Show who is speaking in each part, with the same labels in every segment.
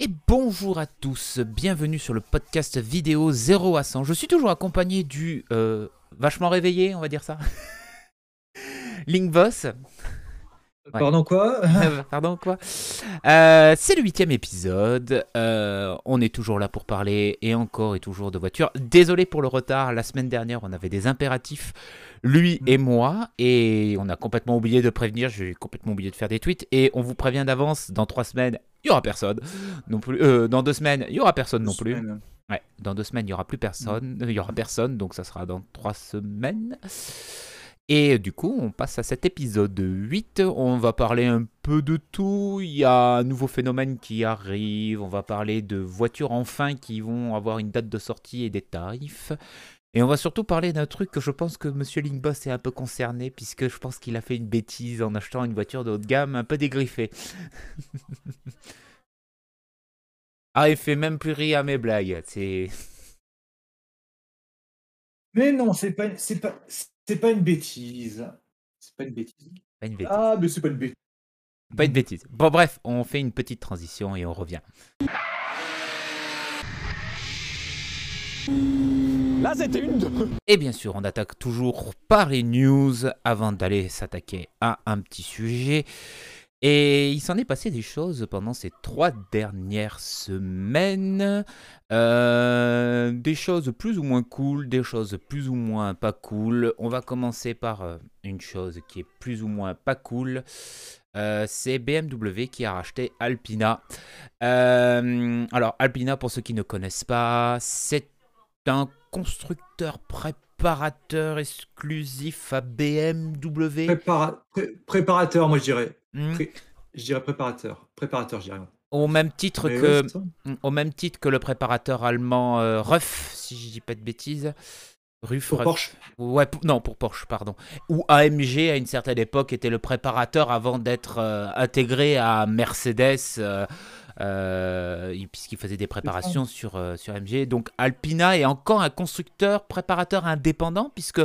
Speaker 1: Et bonjour à tous, bienvenue sur le podcast vidéo 0 à 100. Je suis toujours accompagné du euh, vachement réveillé, on va dire ça. Link Boss.
Speaker 2: Ouais. Pardon quoi
Speaker 1: Pardon quoi euh, C'est le huitième épisode. Euh, on est toujours là pour parler et encore et toujours de voitures. Désolé pour le retard. La semaine dernière, on avait des impératifs, lui et moi, et on a complètement oublié de prévenir. J'ai complètement oublié de faire des tweets. Et on vous prévient d'avance. Dans trois semaines, il y aura personne non plus. Euh, dans deux semaines, il y aura personne non plus. Ouais, dans deux semaines, il y aura plus personne. Il y aura personne, donc ça sera dans trois semaines. Et du coup, on passe à cet épisode 8. On va parler un peu de tout. Il y a un nouveau phénomène qui arrive. On va parler de voitures enfin qui vont avoir une date de sortie et des tarifs. Et on va surtout parler d'un truc que je pense que Monsieur Linkboss est un peu concerné, puisque je pense qu'il a fait une bêtise en achetant une voiture de haut de gamme un peu dégriffée. ah, il fait même plus rire à mes blagues.
Speaker 2: Mais non, c'est pas, c'est pas une bêtise. C'est pas une bêtise.
Speaker 1: Pas une bêtise.
Speaker 2: Ah, mais c'est pas une bêtise.
Speaker 1: Pas une bêtise. Bon, bref, on fait une petite transition et on revient.
Speaker 2: Là, c'était une
Speaker 1: Et bien sûr, on attaque toujours par les news avant d'aller s'attaquer à un petit sujet. Et il s'en est passé des choses pendant ces trois dernières semaines. Euh, des choses plus ou moins cool, des choses plus ou moins pas cool. On va commencer par euh, une chose qui est plus ou moins pas cool. Euh, c'est BMW qui a racheté Alpina. alors Alpina, pour ceux qui ne connaissent pas, c'est un constructeur préparateur exclusif à BMW.
Speaker 2: préparateur, moi je dirais. Hmm. Je dirais préparateur. Préparateur, je dirais.
Speaker 1: Au même titre que, au même titre que le préparateur allemand euh, Ruff, si je dis pas de bêtises.
Speaker 2: Ruff, pour Porsche
Speaker 1: Ouais, non, pour Porsche, pardon. Ou AMG, à une certaine époque, était le préparateur avant d'être euh, intégré à Mercedes. Euh, euh, puisqu'il faisait des préparations sur, euh, sur MG. Donc Alpina est encore un constructeur préparateur indépendant, puisque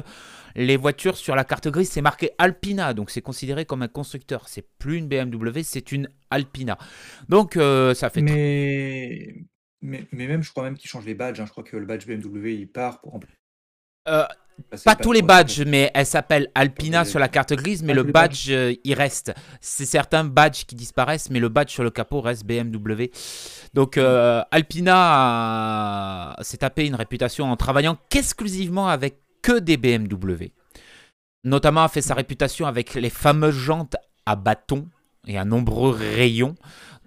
Speaker 1: les voitures sur la carte grise, c'est marqué Alpina, donc c'est considéré comme un constructeur. C'est plus une BMW, c'est une Alpina. Donc euh, ça fait...
Speaker 2: Mais... mais... Mais, même, je crois même qu'ils changent les badges. Hein. Je crois que le badge BMW, il part pour
Speaker 1: remplacer. Pas, tous les badges, mais elle s'appelle Alpina sur la carte grise, mais le badge, euh, il reste. C'est certains badges qui disparaissent, mais le badge sur le capot reste BMW. Donc euh, Alpina s'est tapé une réputation en travaillant qu'exclusivement avec que des BMW. Notamment a fait sa réputation avec les fameuses jantes à bâton et à nombreux rayons,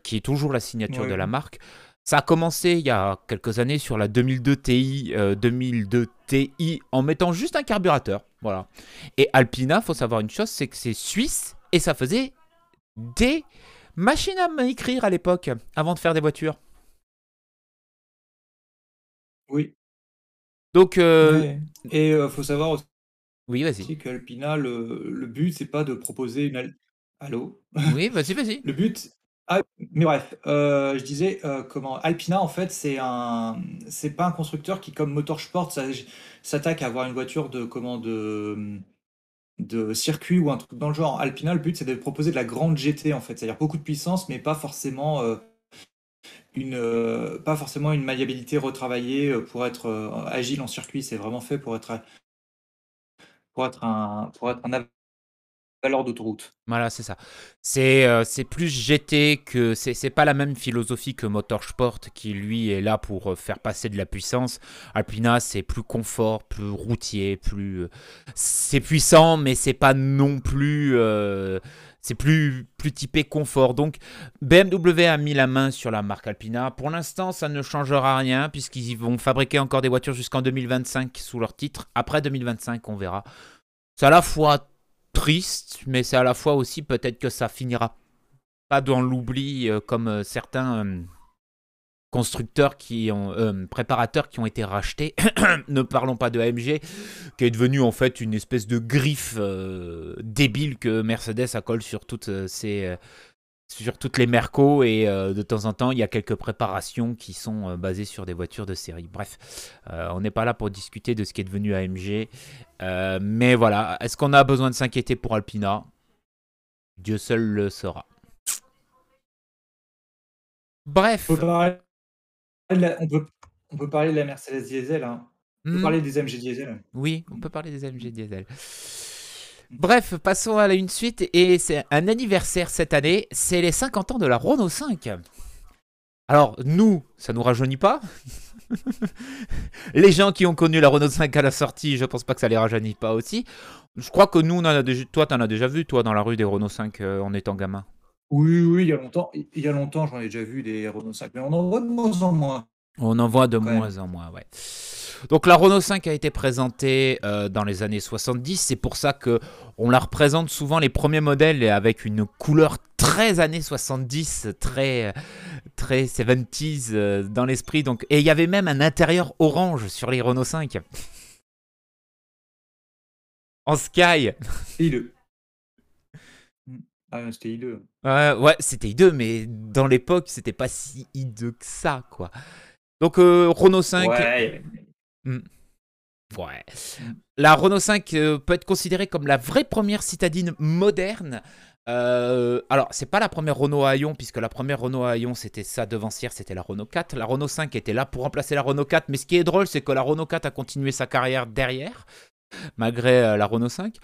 Speaker 1: qui est toujours la signature de la marque. Ça a commencé il y a quelques années sur la 2002 Ti, 2002 euh, Ti en mettant juste un carburateur. Voilà. Et Alpina, faut savoir une chose, c'est que c'est suisse et ça faisait des machines à écrire à l'époque, avant de faire des voitures.
Speaker 2: Oui.
Speaker 1: Donc. Euh...
Speaker 2: Et euh, faut savoir aussi
Speaker 1: oui, vas-y.
Speaker 2: qu'Alpina, le, le but, c'est pas de proposer une. Allô?
Speaker 1: Oui, vas-y, vas-y.
Speaker 2: le but, ah, mais bref, euh, je disais, euh, comment Alpina, en fait, c'est un c'est pas un constructeur qui, comme Motorsport, s'attaque à avoir une voiture de comment de de circuit ou un truc dans le genre. Alpina, le but, c'est de proposer de la grande GT, en fait, c'est-à-dire beaucoup de puissance, mais pas forcément euh, une pas forcément une retravaillée pour être agile en circuit. C'est vraiment fait pour être pour être un pour être un valeur d'autoroute.
Speaker 1: Voilà, c'est ça. C'est euh, plus GT que. C'est pas la même philosophie que Motorsport qui, lui, est là pour euh, faire passer de la puissance. Alpina, c'est plus confort, plus routier, plus. Euh, c'est puissant, mais c'est pas non plus. c'est plus, plus typé confort. Donc, BMW a mis la main sur la marque Alpina. Pour l'instant, ça ne changera rien, puisqu'ils vont fabriquer encore des voitures jusqu'en 2025 sous leur titre. Après 2025, on verra. C'est à la fois triste, mais c'est à la fois aussi peut-être que ça finira pas dans l'oubli euh, comme euh, certains euh, constructeurs qui ont préparateurs qui ont été rachetés. ne parlons pas de AMG qui est devenu en fait une espèce de griffe débile que Mercedes a colle sur toutes ses sur toutes les mercos et euh, de temps en temps il y a quelques préparations qui sont euh, basées sur des voitures de série. Bref, euh, on n'est pas là pour discuter de ce qui est devenu AMG. mais voilà, est-ce qu'on a besoin de s'inquiéter pour Alpina? Dieu seul le saura. Bref.
Speaker 2: On peut parler de la on peut on peut parler de la Mercedes diesel, hein. On peut
Speaker 1: Mmh.
Speaker 2: parler des MG diesel.
Speaker 1: Oui, on peut parler des MG diesel. Bref, passons à la une suite et c'est un anniversaire cette année, c'est les 50 ans de la Renault 5. Alors, nous, ça nous rajeunit pas? les gens qui ont connu la Renault 5 à la sortie, je pense pas que ça les rajeunit pas aussi. Je crois que nous, on en a déjà, toi, t'en as déjà vu, toi, dans la rue des Renault 5 euh, en étant gamin.
Speaker 2: Oui, oui, il y a longtemps, il y a longtemps, j'en ai déjà vu des Renault 5, mais on en voit de moins en moins.
Speaker 1: On en voit de moins en moins, ouais. Donc la Renault 5 a été présentée euh, dans les années 70, c'est pour ça que on la représente souvent les premiers modèles avec une couleur très années 70, très très 70s euh, dans l'esprit. Donc et il y avait même un intérieur orange sur les Renault 5. En sky.
Speaker 2: C'était hideux. Ah, c'était hideux.
Speaker 1: Euh, ouais, c'était hideux, mais dans l'époque, c'était pas si hideux que ça, quoi. Donc euh, Renault 5.
Speaker 2: Ouais,
Speaker 1: Ouais. La Renault 5 euh, peut être considérée comme la vraie première citadine moderne. Euh, alors, c'est pas la première Renault à Hayon, puisque la première Renault à Hayon, c'était sa devancière, c'était la Renault 4. La Renault 5 était là pour remplacer la Renault 4, mais ce qui est drôle, c'est que la Renault 4 a continué sa carrière derrière, malgré euh, la Renault 5.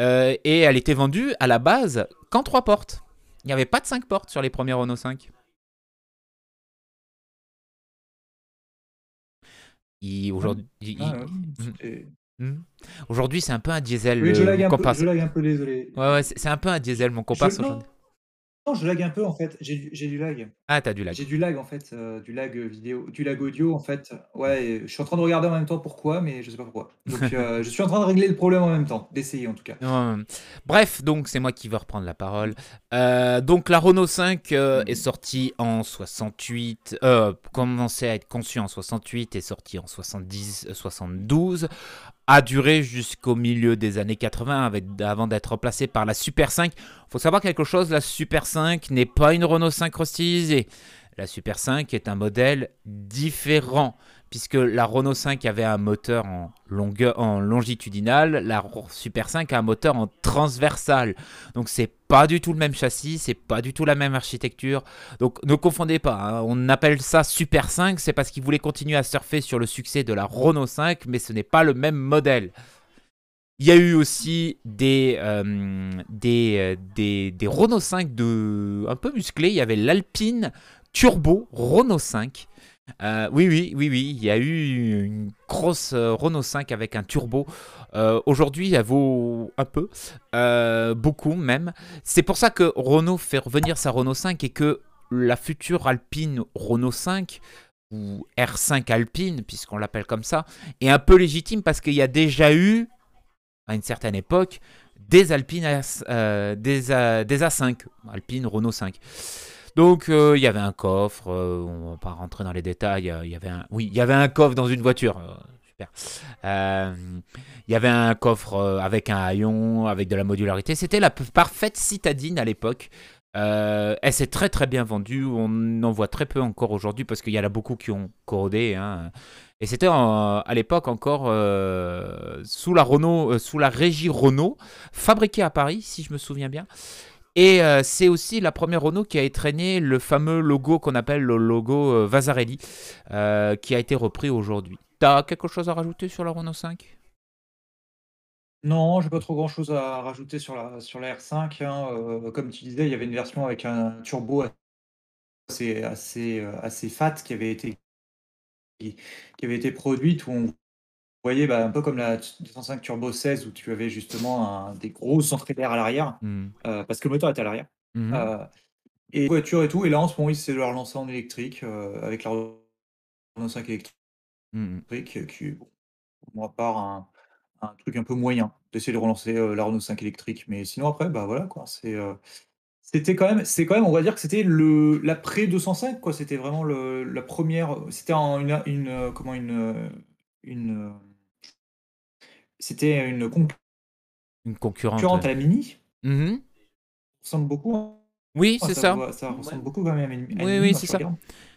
Speaker 1: Euh, et elle était vendue à la base qu'en 3 portes. Il n'y avait pas de 5 portes sur les premiers Renault 5. Il- Aujourd'hui,
Speaker 2: Ah,
Speaker 1: il-
Speaker 2: c'était-
Speaker 1: Hmm. Aujourd'hui, c'est un peu un diesel.
Speaker 2: Oui, je
Speaker 1: euh,
Speaker 2: lag, un peu, je lag un peu, désolé.
Speaker 1: Ouais, ouais, c'est un peu un diesel, mon
Speaker 2: Je- non,
Speaker 1: aujourd'hui.
Speaker 2: Non, je lag un peu en fait, j'ai du, j'ai du lag.
Speaker 1: Ah, t'as du lag.
Speaker 2: J'ai du lag en fait, euh, du lag vidéo, du lag audio en fait. Ouais, et je suis en train de regarder en même temps pourquoi, mais je sais pas pourquoi. Donc euh, je suis en train de régler le problème en même temps, d'essayer en tout cas.
Speaker 1: Ouais. Bref, donc c'est moi qui vais reprendre la parole. Euh, donc la Renault 5 euh, est sortie en 68, euh, commençait à être conçue en 68 et sortie en 70, euh, 72, a duré jusqu'au milieu des années 80 avec- avant d'être remplacée par la Super 5. Faut savoir quelque chose, la Super 5 n'est pas une Renault 5 restylisée. La Super 5 est un modèle différent puisque la Renault 5 avait un moteur en, longueur, en longitudinal, la Super 5 a un moteur en transversal. Donc c'est pas du tout le même châssis, c'est pas du tout la même architecture. Donc ne confondez pas, hein, on appelle ça Super 5, c'est parce qu'ils voulaient continuer à surfer sur le succès de la Renault 5, mais ce n'est pas le même modèle. Il y a eu aussi des, euh, euh, Renault 5 de, un peu musclés. Il y avait l'Alpine Turbo Renault 5. Euh, oui, oui, oui, oui. Il y a eu une grosse euh, Renault 5 avec un turbo. Euh, Aujourd'hui, elle vaut un peu, beaucoup même. C'est pour ça que Renault fait revenir sa Renault 5 et que la future Alpine Renault 5 ou R5 Alpine, puisqu'on l'appelle comme ça, est un peu légitime parce qu'il y a déjà eu, à une certaine époque, des Alpines, des, des A5, Alpine Renault 5. Donc euh, il y avait un coffre, euh, on va pas rentrer dans les détails, euh, il y avait un, oui, il y avait un coffre dans une voiture, euh, super. Il y avait un coffre avec un haillon, avec de la modularité. C'était la parfaite citadine à l'époque. Elle s'est très très bien vendue. On en voit très peu encore aujourd'hui parce qu'il y en a beaucoup qui ont corrodé. hein. Et c'était à l'époque encore sous la Renault, sous la régie Renault, fabriquée à Paris, si je me souviens bien. Et euh, c'est aussi la première Renault qui a étraîné le fameux logo qu'on appelle le logo euh, Vasarely, euh, qui a été repris aujourd'hui. T'as quelque chose à rajouter sur la Renault 5
Speaker 2: Non, j'ai pas trop grand chose à rajouter sur la, sur la R5. hein, comme tu disais, il y avait une version avec un turbo assez, assez, assez fat qui avait été, qui avait été produite où on voyait bah, un peu comme la 205 Turbo 16 où tu avais justement un- des grosses entrées d'air à l'arrière
Speaker 1: Hmm.
Speaker 2: euh, parce que le moteur était à l'arrière.
Speaker 1: Mhm.
Speaker 2: Euh, et voiture et tout. Et là, en ce moment, ils essaient de la relancer en électrique euh, avec la Renault 5 électrique
Speaker 1: Mhm.
Speaker 2: qui, bon, pour moi, part un, un truc un peu moyen d'essayer de relancer la Renault 5 électrique. Mais sinon, après, bah voilà quoi. C'est, c'était quand même, c'est quand même, on va dire que c'était le l'après 205 quoi. C'était vraiment le, la première. C'était en une, une comment une une c'était une
Speaker 1: Une concurrente.
Speaker 2: concurrente à la Mini.
Speaker 1: Mhm.
Speaker 2: Ça ressemble beaucoup. hein.
Speaker 1: Oui, c'est ça.
Speaker 2: ça ressemble beaucoup quand même à une, à
Speaker 1: Oui,
Speaker 2: Mini
Speaker 1: oui, c'est
Speaker 2: tu
Speaker 1: ça.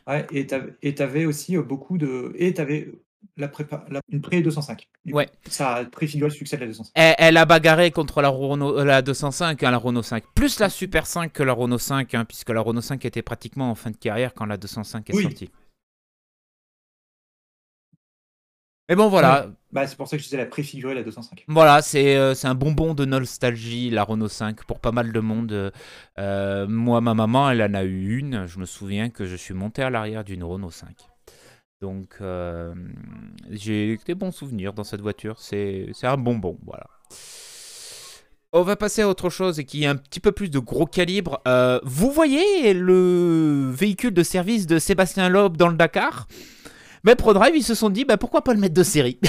Speaker 2: Ouais, et t'avais, et t'avais aussi euh, beaucoup de. Et t'avais la prépa, la, une pré 205.
Speaker 1: Ouais.
Speaker 2: Ça préfigure le succès de la 205.
Speaker 1: Elle, a bagarré contre la, Renault, la 205, hein, la Renault 5. Plus la Super 5 que la Renault 5, hein, puisque la Renault 5 était pratiquement en fin de carrière quand la 205 est sortie. Mais bon, voilà.
Speaker 2: Bah, c'est pour ça que je disais la préfigurer la 205.
Speaker 1: Voilà, euh, c'est un bonbon de nostalgie, la Renault 5, pour pas mal de monde. Euh, moi, ma maman, elle en a eu une. Je me souviens que je suis monté à l'arrière d'une Renault 5. Donc, euh, j'ai des bons souvenirs dans cette voiture. C'est un bonbon, voilà. On va passer à autre chose et qui est un petit peu plus de gros calibre. vous voyez le véhicule de service de Sébastien Loeb dans le Dakar? Mais ProDrive, ils se sont dit, bah, pourquoi pas le mettre de série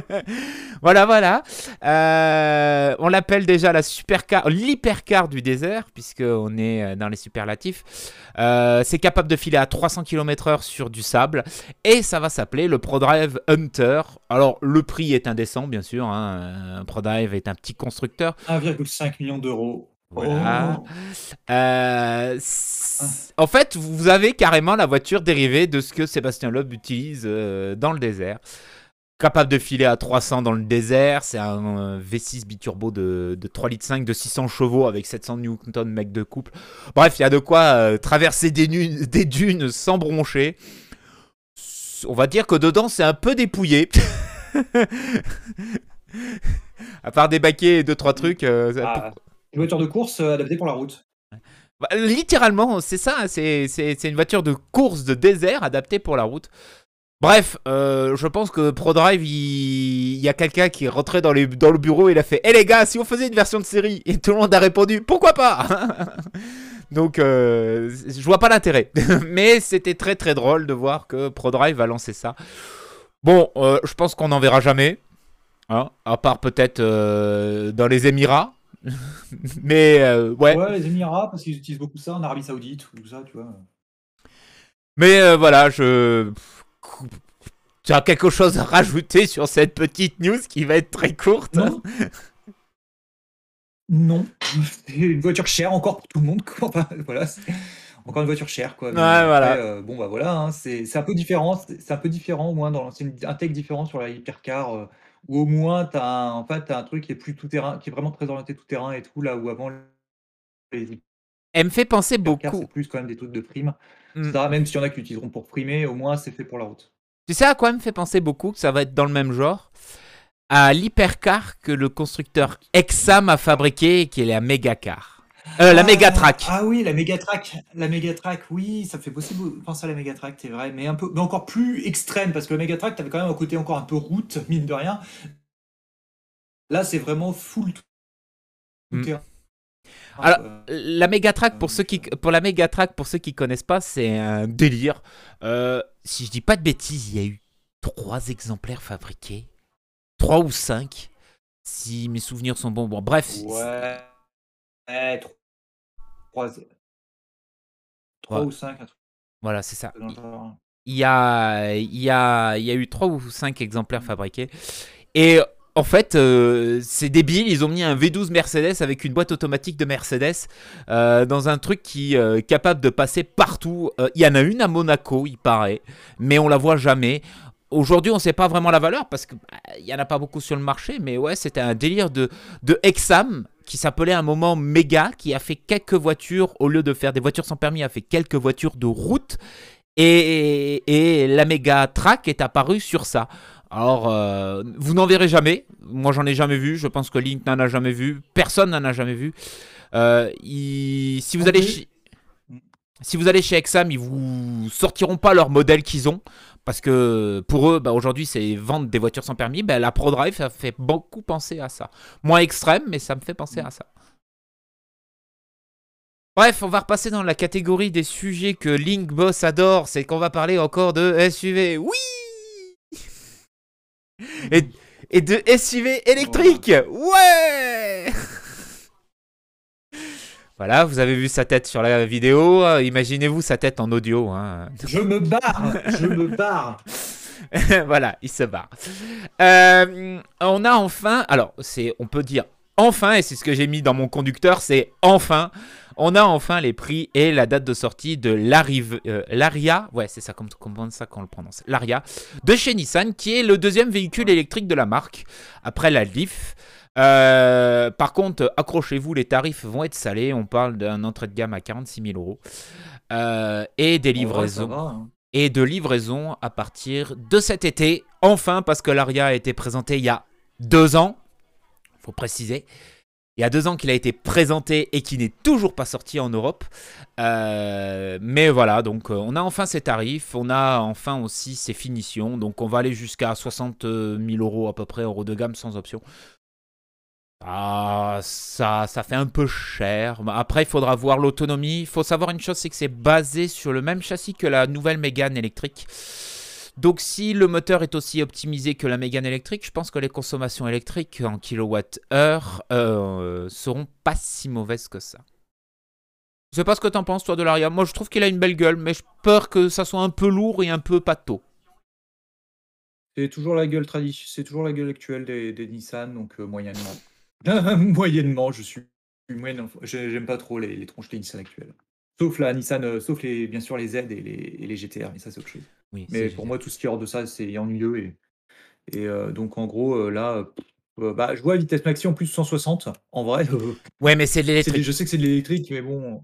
Speaker 1: voilà, voilà. Euh, on l'appelle déjà la supercar, l'hypercar du désert, puisqu'on est euh, dans les superlatifs. Euh, c'est capable de filer à 300 km/h sur du sable. Et ça va s'appeler le ProDrive Hunter. Alors, le prix est indécent, bien sûr. Hein. ProDrive est un petit constructeur.
Speaker 2: 1,5 million d'euros.
Speaker 1: Voilà. Oh. en fait, vous avez carrément la voiture dérivée de ce que Sébastien Loeb utilise dans le désert capable de filer à 300 dans le désert. C'est un V6 biturbo de, de 3 litres 5 de 600 chevaux avec 700 Newton mec de couple. Bref, il y a de quoi euh, traverser des, des, dunes sans broncher. On va dire que dedans, c'est un peu dépouillé. à part des baquets et deux trois trucs. Euh,
Speaker 2: ah, une voiture de course euh, adaptée pour la route.
Speaker 1: Bah, littéralement, c'est ça. C'est une voiture de course de désert adaptée pour la route. Bref, euh, je pense que ProDrive, il, y a quelqu'un qui est rentré dans, dans le bureau et il a fait Eh les gars, si on faisait une version de série Et tout le monde a répondu Pourquoi pas? Donc, euh, je vois pas l'intérêt. Mais c'était très très drôle de voir que ProDrive a lancé ça. Bon, je pense qu'on n'en verra jamais. Hein, à part peut-être dans les Émirats. Mais ouais.
Speaker 2: Ouais, les Émirats, parce qu'ils utilisent beaucoup ça en Arabie Saoudite ou tout ça, tu vois.
Speaker 1: Mais voilà, je tu as quelque chose à rajouter sur cette petite news qui va être très courte
Speaker 2: Non. C'est une voiture chère encore pour tout le monde. voilà, encore une voiture chère. Quoi.
Speaker 1: voilà.
Speaker 2: Euh, bon, bah voilà, hein, c'est un peu différent. C'est un peu différent, au moins, dans c'est un tech différent sur la hypercar. Où au moins, tu as, en fait, as un truc qui est plus tout terrain, qui est vraiment très orienté tout terrain et tout, là où avant
Speaker 1: Elle me fait penser beaucoup.
Speaker 2: C'est plus quand même des trucs de prime. Mm. Même s'il y en a qui l'utiliseront pour primer, au moins c'est fait pour la route.
Speaker 1: Tu sais à quoi me fait penser beaucoup que ça va être dans le même genre? À l'hypercar que le constructeur Exam a fabriqué, qui est la Megacar. Euh, la ah, Megatrack.
Speaker 2: Ah oui, la Megatrack. La Megatrack, oui, ça fait possible penser à la Megatrack, c'est vrai, mais un peu, mais encore plus extrême, parce que la Megatrack, t'avais quand même un côté encore un peu route, mine de rien. Là, c'est vraiment full tout
Speaker 1: mm. terrain. Alors, la Megatrack, pour ceux qui, pour la Megatrack, pour ceux qui connaissent pas, c'est un délire. Euh, si je dis pas de bêtises, il y a eu trois exemplaires fabriqués, trois ou cinq, si mes souvenirs sont bons. Bon, bref.
Speaker 2: Ouais. Trois, trois ou cinq.
Speaker 1: Voilà, c'est ça. Il y a, il y a, il y a eu trois ou cinq exemplaires fabriqués. Et en fait, euh, c'est débile. Ils ont mis un V12 Mercedes avec une boîte automatique de Mercedes euh, dans un truc qui euh, est capable de passer partout. Il y en a une à Monaco, il paraît, mais on la voit jamais. Aujourd'hui, on ne sait pas vraiment la valeur parce qu'il bah, n'y en a pas beaucoup sur le marché, mais ouais, c'était un délire de, de Exam qui s'appelait à un moment Mega, qui a fait quelques voitures, au lieu de faire des voitures sans permis, a fait quelques voitures de route. Et, et, la Mega Track est apparue sur ça. Alors, euh, vous n'en verrez jamais. Moi, j'en ai jamais vu. Je pense que Link n'en a jamais vu. Personne n'en a jamais vu. Euh, si, vous allez chez... si vous allez chez Exam, ils vous sortiront pas leur modèle qu'ils ont. Parce que pour eux, bah, aujourd'hui, c'est vendre des voitures sans permis. Bah, la ProDrive, ça fait beaucoup penser à ça. Moins extrême, mais ça me fait penser à ça. Bref, on va repasser dans la catégorie des sujets que Link Boss adore. C'est qu'on va parler encore de SUV. Oui et, de SUV électrique. Ouais Voilà, vous avez vu sa tête sur la vidéo. Imaginez-vous sa tête en audio. Hein.
Speaker 2: Je me barre Je me barre
Speaker 1: voilà, il se barre. Euh, on a enfin, alors c'est, on peut dire enfin, et c'est ce que j'ai mis dans mon conducteur, c'est enfin, on a enfin les prix et la date de sortie de euh, l'Aria, ouais, c'est ça, comme, ça qu'on le prononce, l'Aria, de chez Nissan, qui est le deuxième véhicule électrique de la marque, après la Leaf. Euh, par contre, accrochez-vous, les tarifs vont être salés. On parle d'un entrée de gamme à 46 000 euros. Euh, et des livraisons. Hein. Et de livraison à partir de cet été. Enfin, parce que l'Aria a été présenté il y a deux ans. faut préciser. Il y a deux ans qu'il a été présenté et qui n'est toujours pas sorti en Europe. Euh, mais voilà, donc on a enfin ses tarifs, on a enfin aussi ses finitions. Donc on va aller jusqu'à 60 000 euros à peu près, euros de gamme sans option. Ah, ça, ça fait un peu cher. Après, il faudra voir l'autonomie. Il faut savoir une chose, c'est que c'est basé sur le même châssis que la nouvelle Mégane électrique. Donc si le moteur est aussi optimisé que la Mégane électrique, je pense que les consommations électriques en kWh euh, seront pas si mauvaises que ça. Je sais pas ce que t'en penses toi de l'Aria. Moi je trouve qu'il a une belle gueule, mais je peur que ça soit un peu lourd et un peu pâteau.
Speaker 2: C'est toujours la gueule traditionnelle, c'est toujours la gueule actuelle des, Nissan, donc euh, moyennement. Moyennement, je suis j'aime pas trop les, les tronches des Nissan actuelles. Sauf la Nissan, euh, sauf les, bien sûr les Z et les, et les GTR, mais ça c'est autre chose. Oui, mais pour moi, tout ce qui est hors de ça, c'est ennuyeux. Et, et euh, donc en gros, euh, là, bah, je vois vitesse maxi en plus 160. En vrai,
Speaker 1: ouais, mais c'est de l'électrique.
Speaker 2: Je sais que c'est de l'électrique, mais bon.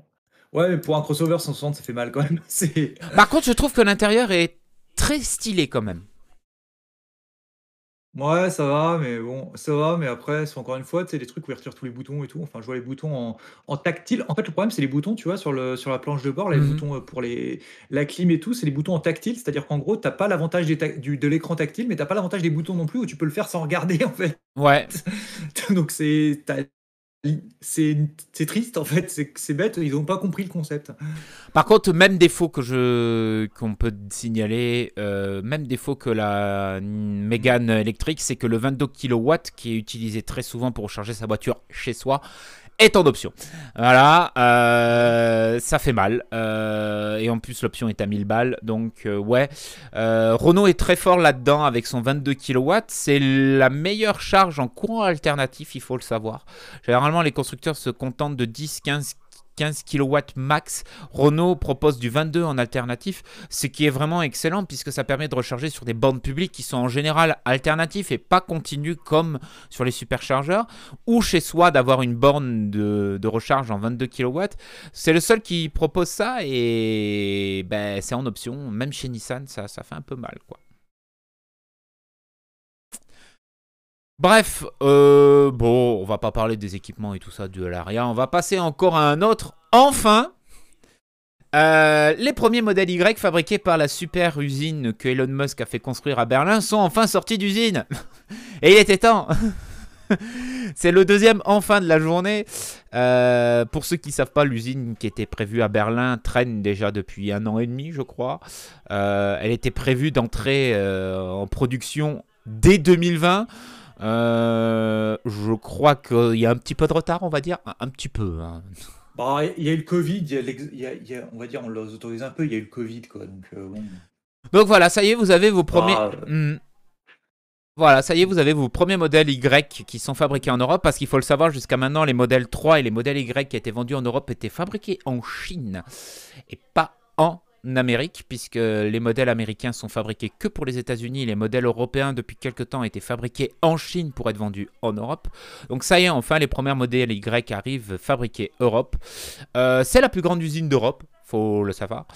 Speaker 2: Ouais, mais pour un crossover 160, ça fait mal quand même.
Speaker 1: Par contre, je trouve que l'intérieur est très stylé quand même.
Speaker 2: Ouais, ça va, mais bon, ça va, mais après, c'est encore une fois, tu sais, les trucs où ils retirent tous les boutons et tout. Enfin, je vois les boutons en, en tactile. En fait, le problème, c'est les boutons, tu vois, sur, le, sur la planche de bord, les mmh boutons euh, pour les, la clim et tout, c'est les boutons en tactile. C'est-à-dire qu'en gros, t'as pas l'avantage de l'écran tactile, mais t'as pas l'avantage des boutons non plus où tu peux le faire sans regarder, en fait.
Speaker 1: Ouais.
Speaker 2: Donc, c'est, c'est triste en fait, c'est bête, ils n'ont pas compris le concept.
Speaker 1: Par contre, même défaut que je qu'on peut signaler, euh, même défaut que la Mégane électrique, c'est que le 22 kW qui est utilisé très souvent pour recharger sa voiture chez soi est en option. Voilà, euh, ça fait mal. Euh, et en plus, l'option est à 1000 balles. Donc, euh, ouais. Renault est très fort là-dedans avec son 22 kW. C'est la meilleure charge en courant alternatif, il faut le savoir. Généralement, les constructeurs se contentent de 10-15 15 kW max. Renault propose du 22 en alternatif, ce qui est vraiment excellent puisque ça permet de recharger sur des bornes publiques qui sont en général alternatifs et pas continus comme sur les superchargeurs, ou chez soi d'avoir une borne de, recharge en 22 kW. C'est le seul qui propose ça et ben, c'est en option. Même chez Nissan, ça fait un peu mal quoi. Bref, euh, bon, on va pas parler des équipements et tout ça de l'ARIA. On va passer encore à un autre. Enfin, euh, les premiers modèles Y fabriqués par la super usine que Elon Musk a fait construire à Berlin sont enfin sortis d'usine. Et il était temps. C'est le deuxième enfin de la journée. Euh, pour ceux qui ne savent pas, l'usine qui était prévue à Berlin traîne déjà depuis un an et demi, je crois. elle était prévue d'entrer en production dès 2020. Euh, je crois qu'il y a un petit peu de retard, on va dire. Un, petit peu. Hein.
Speaker 2: Bah, il y a eu le Covid, il y a, on va dire, on les autorise un peu, il y a eu le Covid, quoi. Donc, euh,
Speaker 1: donc voilà, ça y est, vous avez vos premiers. Bah, hmm. Voilà, ça y est, vous avez vos premiers modèles Y qui sont fabriqués en Europe, parce qu'il faut le savoir, jusqu'à maintenant, les modèles 3 et les modèles Y qui étaient vendus en Europe étaient fabriqués en Chine et pas en Amérique, puisque les modèles américains sont fabriqués que pour les États-Unis, les modèles européens depuis quelques temps étaient fabriqués en Chine pour être vendus en Europe. Donc ça y est, enfin les premiers modèles Y arrivent fabriqués Europe. Euh, c'est la plus grande usine d'Europe, faut le savoir.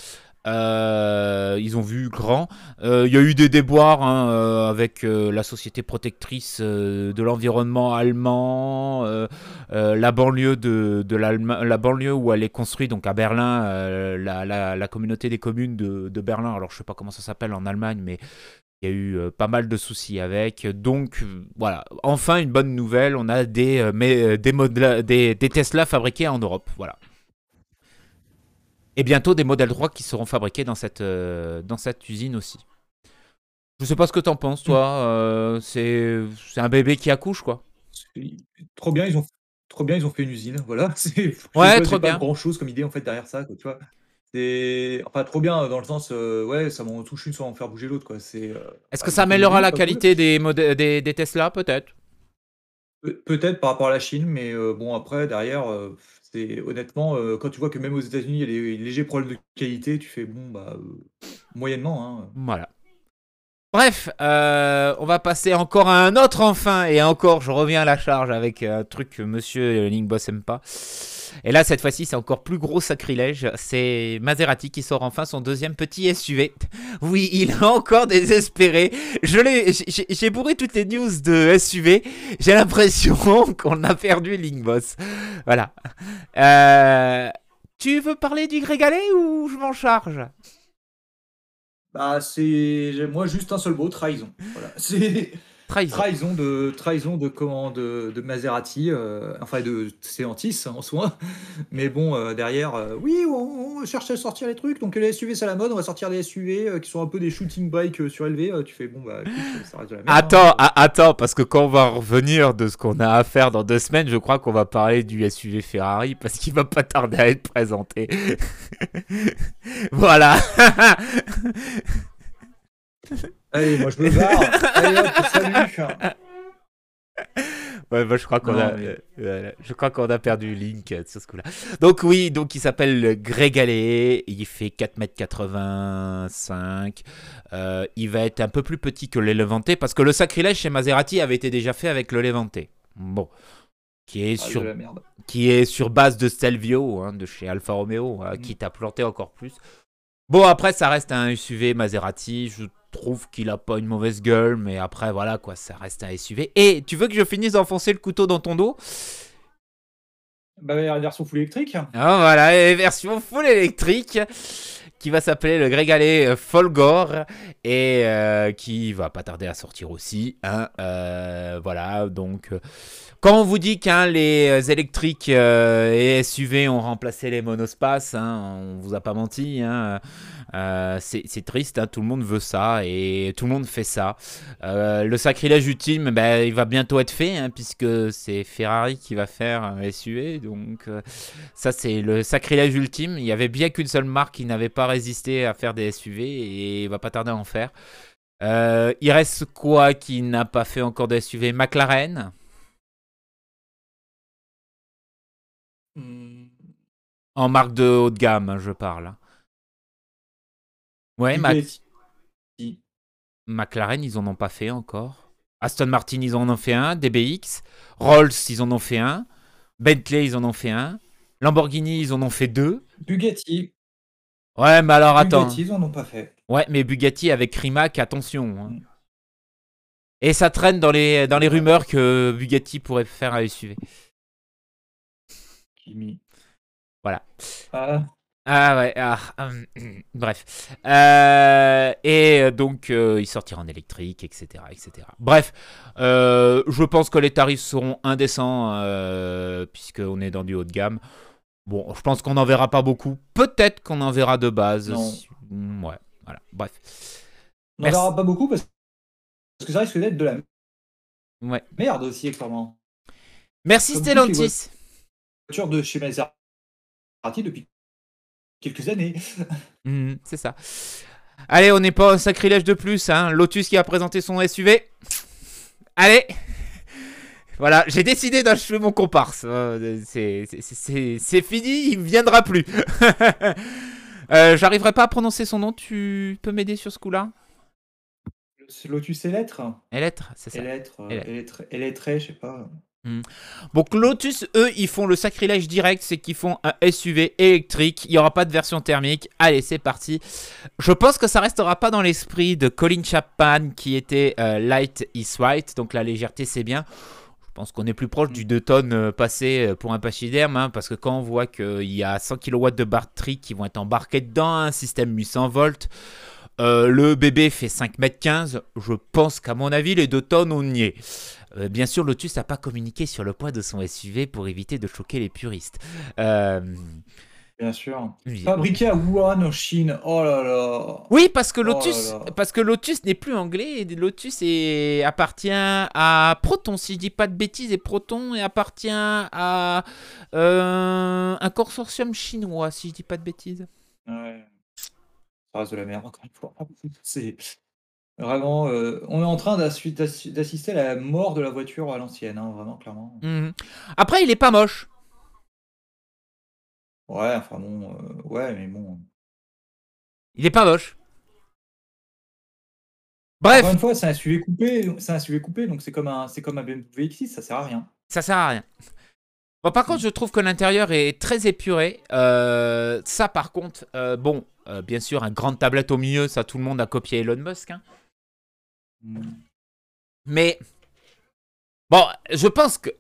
Speaker 1: Euh, ils ont vu grand. Euh, il y a eu des déboires hein, euh, avec la société protectrice de l'environnement allemand, la banlieue de, la banlieue où elle est construite, donc à Berlin, la, communauté des communes de, Berlin. Alors je sais pas comment ça s'appelle en Allemagne, mais il y a eu pas mal de soucis avec. Donc voilà, enfin une bonne nouvelle, on a des, mais, des Tesla fabriqués en Europe. Voilà. Et bientôt des modèles 3 qui seront fabriqués dans cette, euh, dans cette usine aussi. Je sais pas ce que t'en penses, toi. Mm. Euh, c'est un bébé qui accouche, quoi.
Speaker 2: Trop bien, ils ont trop bien, ils ont fait une usine. Voilà.
Speaker 1: Ouais, trop bien.
Speaker 2: Pas grand chose comme idée en fait derrière ça, quoi, tu vois. C'est enfin trop bien dans le sens, euh, ouais, ça m'en touche une sans en faire bouger l'autre, quoi. C'est.
Speaker 1: Est-ce que ça améliorera la qualité des, des, des Tesla, peut-être?
Speaker 2: Peut-être par rapport à la Chine, mais bon après derrière, c'est honnêtement, heu, quand tu vois que même aux États-Unis, il y a des légers problèmes de qualité, tu fais: «Bon bah, heu, moyennement, hein».
Speaker 1: Voilà. Bref, euh, on va passer encore à un autre enfin, et encore, je reviens à la charge avec un truc que monsieur Linkboss aime pas. Et là, cette fois-ci, c'est encore plus gros sacrilège. C'est Maserati qui sort enfin son deuxième petit SUV. Oui, il est encore désespéré. Je l'ai, j'ai bourré toutes les news de SUV. J'ai l'impression qu'on a perdu Linkboss. Voilà. Euh, tu veux parler du Grégalet ou je m'en charge?
Speaker 2: Bah, c'est moi juste un seul mot, trahison. Voilà, c'est
Speaker 1: Trahison.
Speaker 2: trahison de trahison de comment de de Maserati, heu, enfin de Stellantis en soi. Mais bon, heu, derrière, heu, oui, on on cherche à sortir les trucs, donc les SUV c'est la mode, on va sortir des SUV, qui sont un peu des shooting bikes, surélevés, tu fais: «Bon bah écoute, ça reste de la merde, hein».
Speaker 1: Attends, a- attends, parce que quand on va revenir de ce qu'on a à faire dans deux semaines, je crois qu'on va parler du SUV Ferrari parce qu'il va pas tarder à être présenté. voilà.
Speaker 2: Allez, moi je me barre. Allez hop, salut.
Speaker 1: Ouais, bah, je crois qu'on a,
Speaker 2: mais-
Speaker 1: euh, voilà, je crois qu'on a perdu Link euh, sur ce coup-là. Donc oui, donc il s'appelle le Grégalet, il fait 4m85, euh, il va être un peu plus petit que le Levante parce que le sacrilège chez Maserati avait été déjà fait avec le Levante. Bon, qui est
Speaker 2: Ah,
Speaker 1: sur qui est sur base de Stelvio, hein, de chez Alfa Romeo, hein,
Speaker 2: Mm.
Speaker 1: qui t'a planté encore plus. Bon, après, ça reste un SUV Maserati. Je trouve qu'il a pas une mauvaise gueule, mais après, voilà, quoi, ça reste un SUV. Et tu veux que je finisse d'enfoncer le couteau dans ton dos?
Speaker 2: Bah, version full électrique.
Speaker 1: Ah, Voilà, et version full électrique qui va s'appeler le Grégalet euh, Folgore et euh, qui va pas tarder à sortir aussi. hein, euh, voilà, donc quand on vous dit que les électriques et SUV ont remplacé les monospaces, hein, on vous a pas menti. hein, c'est triste, hein, tout le monde veut ça et tout le monde fait ça. Le sacrilège ultime, ben, il va bientôt être fait puisque c'est Ferrari qui va faire un SUV. Donc ça c'est le sacrilège ultime. Il y avait bien qu'une seule marque qui n'avait pas résisté à faire des SUV et il va pas tarder à en faire. Euh, il reste quoi qui n'a pas fait encore de SUV McLaren.
Speaker 2: Hmm,
Speaker 1: En marque de haut de gamme, hein, je parle. Ouais, Ma-
Speaker 2: Bugatti.
Speaker 1: McLaren, ils en ont pas fait encore. Aston Martin, ils en ont fait un. DBX. Rolls, ils en ont fait un. Bentley, ils en ont fait un. Lamborghini, ils en ont fait deux.
Speaker 2: Bugatti.
Speaker 1: Ouais, mais alors attends.
Speaker 2: Bugatti, ils en ont pas fait.
Speaker 1: Ouais, mais Bugatti avec Rimac, attention. hein.
Speaker 2: Mm.
Speaker 1: Et ça traîne dans les, dans les rumeurs que Bugatti pourrait faire un SUV.
Speaker 2: Kimi.
Speaker 1: Voilà.
Speaker 2: Ah,
Speaker 1: Ah ouais, ah, hum, hum, bref. Euh, et donc, euh, il sortira en électrique, etc. etc. Bref, euh, je pense que les tarifs seront indécents, euh, puisqu'on est dans du haut de gamme. Bon, je pense qu'on n'en verra pas beaucoup. Peut-être qu'on en verra de base.
Speaker 2: Non.
Speaker 1: Hum, Ouais, voilà, bref.
Speaker 2: on n'en verra pas beaucoup parce que ça risque d'être de la
Speaker 1: Ouais.
Speaker 2: merde aussi, extrêmement.
Speaker 1: Merci
Speaker 2: Comme
Speaker 1: Stellantis.
Speaker 2: Voiture de chez Maserati depuis quelques années.
Speaker 1: Mhm, c'est ça. Allez, on n'est pas un sacrilège de plus. Hein. Lotus qui a présenté son SUV. Allez Voilà, j'ai décidé d'achever mon comparse. Euh, c'est- fini, il ne viendra plus. euh, J'arriverai pas à prononcer son nom, tu peux m'aider sur ce coup-là?
Speaker 2: Lotus Elettre.
Speaker 1: Elettre, c'est ça.
Speaker 2: Elettre,
Speaker 1: Elettre.
Speaker 2: Elettre, je sais pas.
Speaker 1: Donc Lotus, eux, ils font le sacrilège direct, c'est qu'ils font un SUV électrique. Il n'y aura pas de version thermique. Allez, c'est parti. Je pense que ça restera pas dans l'esprit de Colin Chapman qui était euh, light is right, donc la légèreté c'est bien. Je pense qu'on est plus proche du 2 tonnes euh, passé euh, pour un pachyderme, hein, parce que quand on voit qu'il y a 100 kW de batterie qui vont être embarqués dedans, un système 800 volts, euh, le bébé fait 5m15, je pense qu'à mon avis les 2 tonnes on y est. Euh, bien sûr, Lotus n'a pas communiqué sur le poids de son SUV pour éviter de choquer les puristes. Euh,
Speaker 2: Bien sûr.
Speaker 1: oui.
Speaker 2: Fabriqué à Wuhan, en Chine. Oh là là.
Speaker 1: Oui, parce que
Speaker 2: Oh là
Speaker 1: Lotus,
Speaker 2: là.
Speaker 1: parce que Lotus n'est plus anglais. Et Lotus est, appartient à Proton, si je dis pas de bêtises. Et Proton et appartient à euh, un consortium chinois, si je dis pas de bêtises.
Speaker 2: Ouais. Ça reste de la merde, encore une fois. C'est. Vraiment, heu, on est en train d'assi d'assi d'assister à la mort de la voiture à l'ancienne, hein, vraiment, clairement.
Speaker 1: Mmh mh. Après, il est pas moche.
Speaker 2: Ouais, enfin bon, heu, ouais, mais bon.
Speaker 1: Il est pas moche.
Speaker 2: Encore
Speaker 1: Bref,
Speaker 2: une fois, c'est un SUV coupé, donc c'est un SUV coupé, donc c'est comme un c'est comme un BMW X6, ça sert à rien.
Speaker 1: ça sert à rien. Bon, par contre, je trouve que l'intérieur est très épuré. Euh, ça, par contre, euh, bon, euh, bien sûr, un grande tablette au milieu, ça, tout le monde a copié Elon Musk. hein.
Speaker 2: Mmh.
Speaker 1: Mais bon, je pense que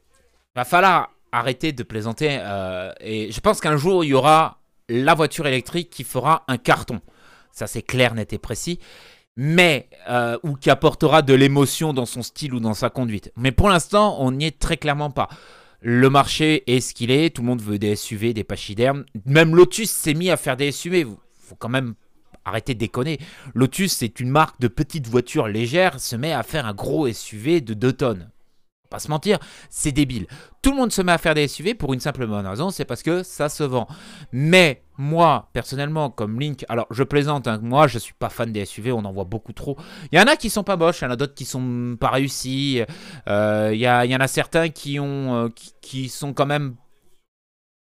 Speaker 1: va falloir arrêter de plaisanter. euh, et je pense qu'un jour, il y aura la voiture électrique qui fera un carton. Ça, c'est clair, net et précis. Mais, euh, ou qui apportera de l'émotion dans son style ou dans sa conduite. Mais pour l'instant, on n'y est très clairement pas. Le marché est ce qu'il est. Tout le monde veut des SUV, des pachydermes. Même Lotus s'est mis à faire des SUV. Faut quand même arrêter de déconner. Lotus, c'est une marque de petites voitures légères, se met à faire un gros SUV de 2 tonnes. Pas se mentir, c'est débile. Tout le monde se met à faire des SUV pour une simple bonne raison, c'est parce que ça se vend. Mais moi, personnellement, comme Link, alors je plaisante, hein, moi je suis pas fan des SUV, on en voit beaucoup trop. Il y en a qui sont pas moches, il y en a d'autres qui sont pas réussis. Euh, Il y, y en a certains qui ont, euh, qui sont quand même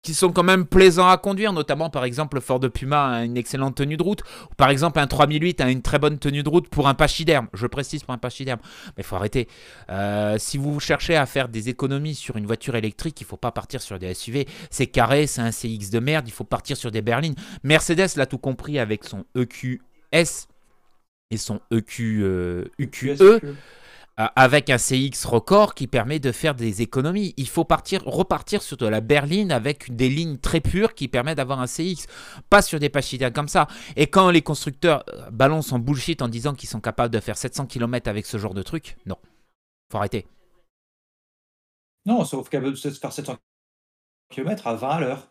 Speaker 1: qui sont quand même plaisants à conduire, notamment par exemple le Ford Puma a une excellente tenue de route, ou par exemple un 3008 a une très bonne tenue de route pour un pachyderme, je précise pour un pachyderme, mais il faut arrêter. Euh, si vous cherchez à faire des économies sur une voiture électrique, il faut pas partir sur des SUV, c'est carré, c'est un CX de merde, il faut partir sur des berlines. Mercedes l'a tout compris avec son EQS et son EQ, euh, UQE,
Speaker 2: QS,
Speaker 1: euh, avec un CX record qui permet de faire des économies. Il faut partir, repartir sur de la berline avec des lignes très pures qui permettent d'avoir un CX, pas sur des pachydermes comme ça. Et quand les constructeurs euh, balancent en bullshit en disant qu'ils sont capables de faire 700 km avec ce genre de truc, non. Faut arrêter.
Speaker 2: Non, sauf veut se faire 700 km à 20 à l'heure.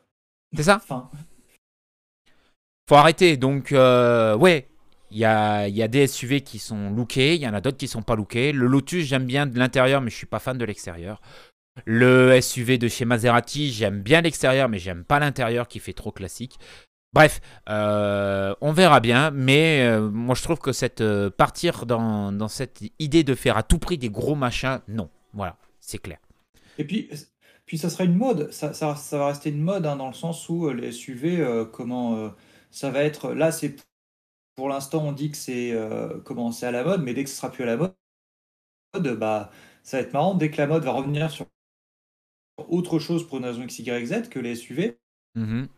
Speaker 1: C'est ça
Speaker 2: Enfin,
Speaker 1: Faut arrêter. Donc, euh, ouais, il y a, y a des SUV qui sont lookés, il y en a d'autres qui sont pas lookés. Le Lotus, j'aime bien de l'intérieur, mais je suis pas fan de l'extérieur. Le SUV de chez Maserati, j'aime bien l'extérieur, mais j'aime pas l'intérieur qui fait trop classique. Bref, euh, on verra bien, mais euh, moi je trouve que cette euh, partir dans, dans cette idée de faire à tout prix des gros machins, non. Voilà, c'est clair.
Speaker 2: et puis puis ça sera une mode, ça ça va rester une mode, hein, dans le sens où, les SUV, comment, ça va être là, c'est pour l'instant, on dit que c'est, heu, comment, c'est à la mode, mais dès que ce sera plus à la mode, bah, ça va être marrant. Dès que la mode va revenir sur autre chose pour une raison X, Y, Z que les SUV,
Speaker 1: Mhm.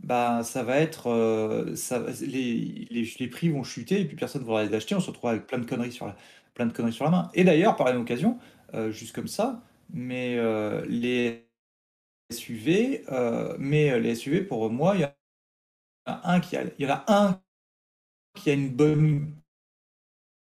Speaker 2: bah, ça va être, ça va les les les prix vont chuter et puis personne ne voudra les acheter. On se retrouve avec plein de conneries sur la plein de conneries sur la main et d'ailleurs, par la même occasion, heu, juste comme ça, mais heu, les SUV, mais les SUV pour moi, il y en a un qui a il y en a un qui a une bonne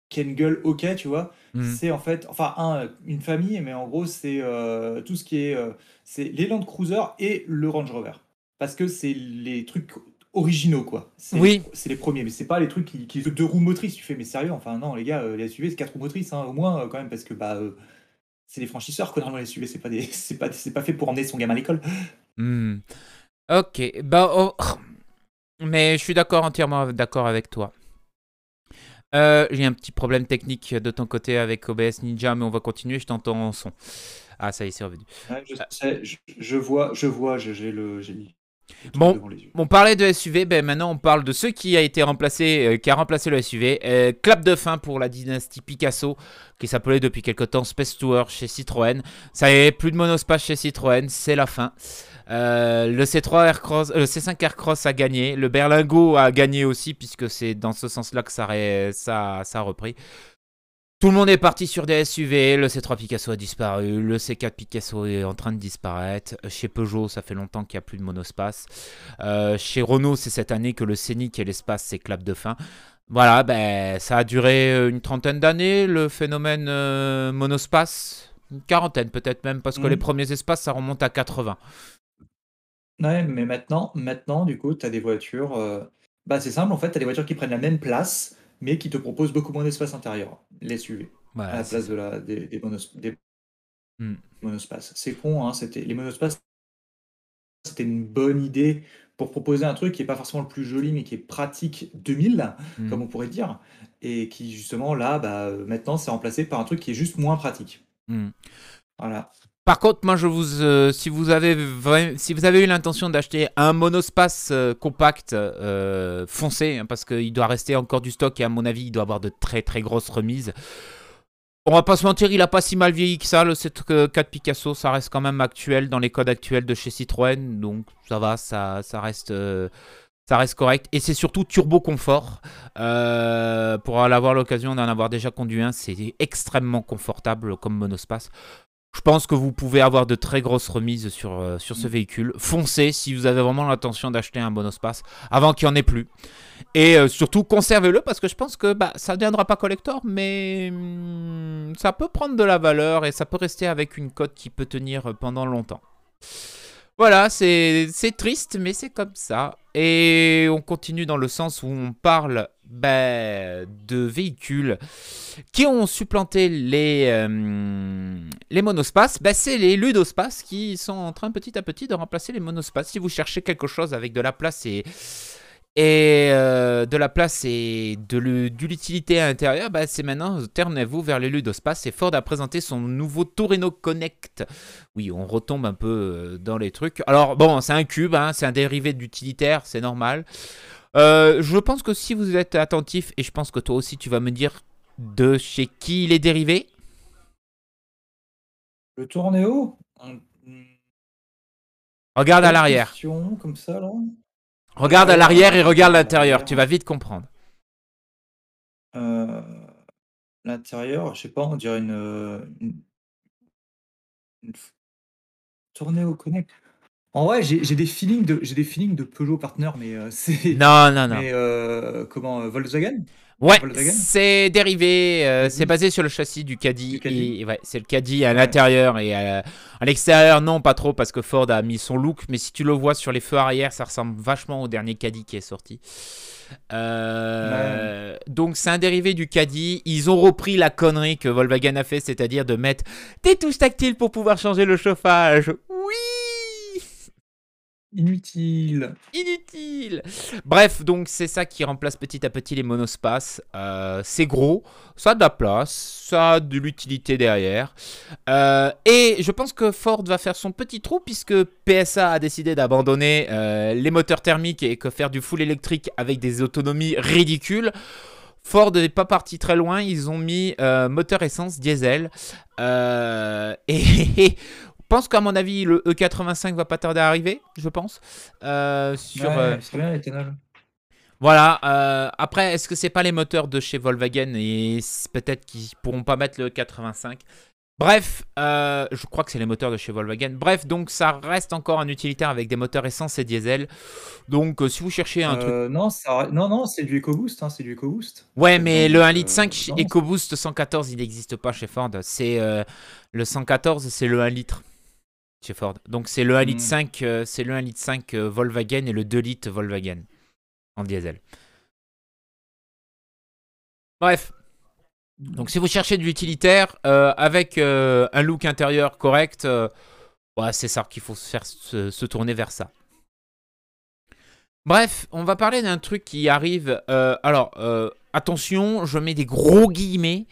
Speaker 2: qui a une gueule OK, tu vois?
Speaker 1: Mhm.
Speaker 2: C'est en fait enfin un, une famille, mais en gros, c'est, heu, tout ce qui est, heu, c'est les Land Cruiser et le Range Rover. Parce que c'est les trucs originaux, quoi. C'est les
Speaker 1: Oui,
Speaker 2: c'est les premiers mais c'est pas les trucs qui qui 2 roues motrices. Tu fais: «Mais sérieux? Enfin non les gars, les SUV c'est 4 roues motrices, hein, au moins, quand même» parce que, bah, c'est des franchisseurs quoi, normalement les SUV, c'est pas des c'est pas c'est pas fait pour emmener son gamin à l'école.
Speaker 1: Mhm. Ok, bah, oh, mais je suis d'accord entièrement d'accord avec toi. Euh, J'ai un petit problème technique de ton côté avec OBS Ninja, mais on va continuer. Je t'entends en son. Ah, ça y est, c'est revenu.
Speaker 2: Ouais, je sais, je je vois je vois, j'ai le truc
Speaker 1: Bon, on parlait de SUV, ben maintenant on parle de ce qui a été remplacé, euh, qui a remplacé le SUV. Euh, clap de fin pour la dynastie Picasso, qui s'appelait depuis quelque temps Space Tour chez Citroën. Ça y est, plus de monospace chez Citroën, c'est la fin. Euh, le C3 Aircross, euh, le C5 Aircross a gagné, le Berlingo a gagné aussi, puisque c'est dans ce sens-là que ça, ré- ça, ça a repris. Tout le monde est parti sur des SUV, le C3 Picasso a disparu, le C4 Picasso est en train de disparaître. Chez Peugeot, ça fait longtemps qu'il n'y a plus de monospace. Euh, chez Renault, c'est cette année que le Scénic et l'espace s'éclapent de fin. Voilà, ben, ça a duré euh, une trentaine d'années, le phénomène monospace. Une quarantaine peut-être même, parce que les
Speaker 2: Mmh.
Speaker 1: premiers espaces, ça remonte à 80.
Speaker 2: Ouais, mais maintenant maintenant, du coup, tu as des voitures, heu, bah, c'est simple, en fait, tu as des voitures qui prennent la même place, mais qui te proposent beaucoup moins d'espace intérieur, les SUV, à
Speaker 1: Voilà,
Speaker 2: la
Speaker 1: c'est
Speaker 2: place
Speaker 1: ça.
Speaker 2: de la des des monos des
Speaker 1: Hmm.
Speaker 2: monospaces. C'est con, hein, c'était les monospaces, c'était une bonne idée pour proposer un truc qui est pas forcément le plus joli, mais qui est pratique 2000,
Speaker 1: Mm.
Speaker 2: comme on pourrait dire, et qui justement là, bah, heu, maintenant c'est remplacé par un truc qui est juste moins pratique.
Speaker 1: Mm.
Speaker 2: Voilà.
Speaker 1: Par contre, moi, je vous, euh, si vous avez eu l'intention d'acheter un monospace euh, compact, euh, foncez, hein, parce qu'il doit rester encore du stock et à mon avis, il doit avoir de très très grosses remises. On va pas se mentir, il a pas si mal vieilli que ça, le 7.4 Picasso, ça reste quand même actuel dans les codes actuels de chez Citroën, donc ça va, ça, reste. correct et c'est surtout turbo confort. Pour avoir l'occasion d'en avoir déjà conduit un, c'est extrêmement confortable comme monospace. Je pense que vous pouvez avoir de très grosses remises sur, euh, sur ce véhicule. Foncez si vous avez vraiment l'intention d'acheter un monospace avant qu'il n'y en ait plus. Et euh, surtout, conservez-le parce que je pense que bah, ça ne deviendra pas collector, mais hum, ça peut prendre de la valeur et ça peut rester avec une cote qui peut tenir pendant longtemps. Voilà, c'est c'est triste, mais c'est comme ça. Et on continue dans le sens où on parle bah, de véhicules qui ont supplanté les, euh, les monospaces. Bah, c'est les ludospaces qui sont en train petit à petit de remplacer les monospaces. Si vous cherchez quelque chose avec de la place et, et euh, de la place et de l'utilité à l'intérieur, bah, c'est maintenant, tournez-vous vers les ludospaces. Et Ford a présenté son nouveau Torino Connect. Oui, on retombe un peu euh, dans les trucs. Alors, bon, c'est un cube, hein, c'est un dérivé d'utilitaire, c'est normal. Euh, je pense que si vous êtes attentif, et je pense que toi aussi tu vas me dire de chez qui il est dérivé.
Speaker 2: Le Tournéo?
Speaker 1: Regarde à l'arrière.
Speaker 2: question comme ça là.
Speaker 1: Regarde à l'arrière et regarde l'intérieur. Tu vas vite comprendre.
Speaker 2: Heu, l'intérieur, je sais pas, on dirait une, une une Tournéo Connect. En vrai, j'ai des feelings de j'ai des feelings de Peugeot Partner, mais heu, c'est
Speaker 1: Non, non, non.
Speaker 2: mais heu, comment, heu, Volkswagen?
Speaker 1: Ouais, c'est dérivé, euh, c'est basé sur le châssis du Caddy.
Speaker 2: Du Caddy?
Speaker 1: Et, ouais, c'est le Caddy à
Speaker 2: Ouais.
Speaker 1: l'intérieur et à, à l'extérieur, non, pas trop parce que Ford a mis son look. Mais si tu le vois sur les feux arrière, ça ressemble vachement au dernier Caddy qui est sorti. Euh, Donc c'est un dérivé du Caddy. Ils ont repris la connerie que Volkswagen a fait, c'est-à-dire de mettre des touches tactiles pour pouvoir changer le chauffage. Oui
Speaker 2: Inutile.
Speaker 1: inutile. Bref, donc c'est ça qui remplace petit à petit les monospaces. Euh, c'est gros, ça a de la place, ça a de l'utilité derrière. Euh, et je pense que Ford va faire son petit trou puisque PSA a décidé d'abandonner euh, les moteurs thermiques et que faire du full électrique avec des autonomies ridicules. Ford n'est pas parti très loin, ils ont mis moteur essence diesel. pense qu'à mon avis, le E85 va pas tarder à arriver, je pense. Euh, sur,
Speaker 2: Ouais,
Speaker 1: euh,
Speaker 2: bien
Speaker 1: voilà. euh, après, est-ce que c'est pas les moteurs de chez Volkswagen et peut-être qu'ils pourront pas mettre le 85 Bref, je crois que c'est les moteurs de chez Volkswagen. Bref, donc ça reste encore un utilitaire avec des moteurs essence et diesel. Donc si vous cherchez un truc
Speaker 2: non, ça non, non, c'est du EcoBoost, hein, c'est du EcoBoost.
Speaker 1: Ouais, mais le
Speaker 2: Donc,
Speaker 1: 1 litre 5
Speaker 2: heu,
Speaker 1: chez
Speaker 2: non.
Speaker 1: EcoBoost 114, il n'existe pas chez Ford. C'est le 114, c'est le 1 litre chez Ford. Donc c'est le 1 litre
Speaker 2: Mmh.
Speaker 1: 5, euh, c'est le 1 litre 5 euh, Volkswagen et le 2 litres Volkswagen en diesel. Bref. Donc si vous cherchez de l'utilitaire euh, avec euh, un look intérieur correct, ouais, c'est ça qu'il faut se faire se, se tourner vers ça. Bref, on va parler d'un truc qui arrive. alors, attention, je mets des gros guillemets.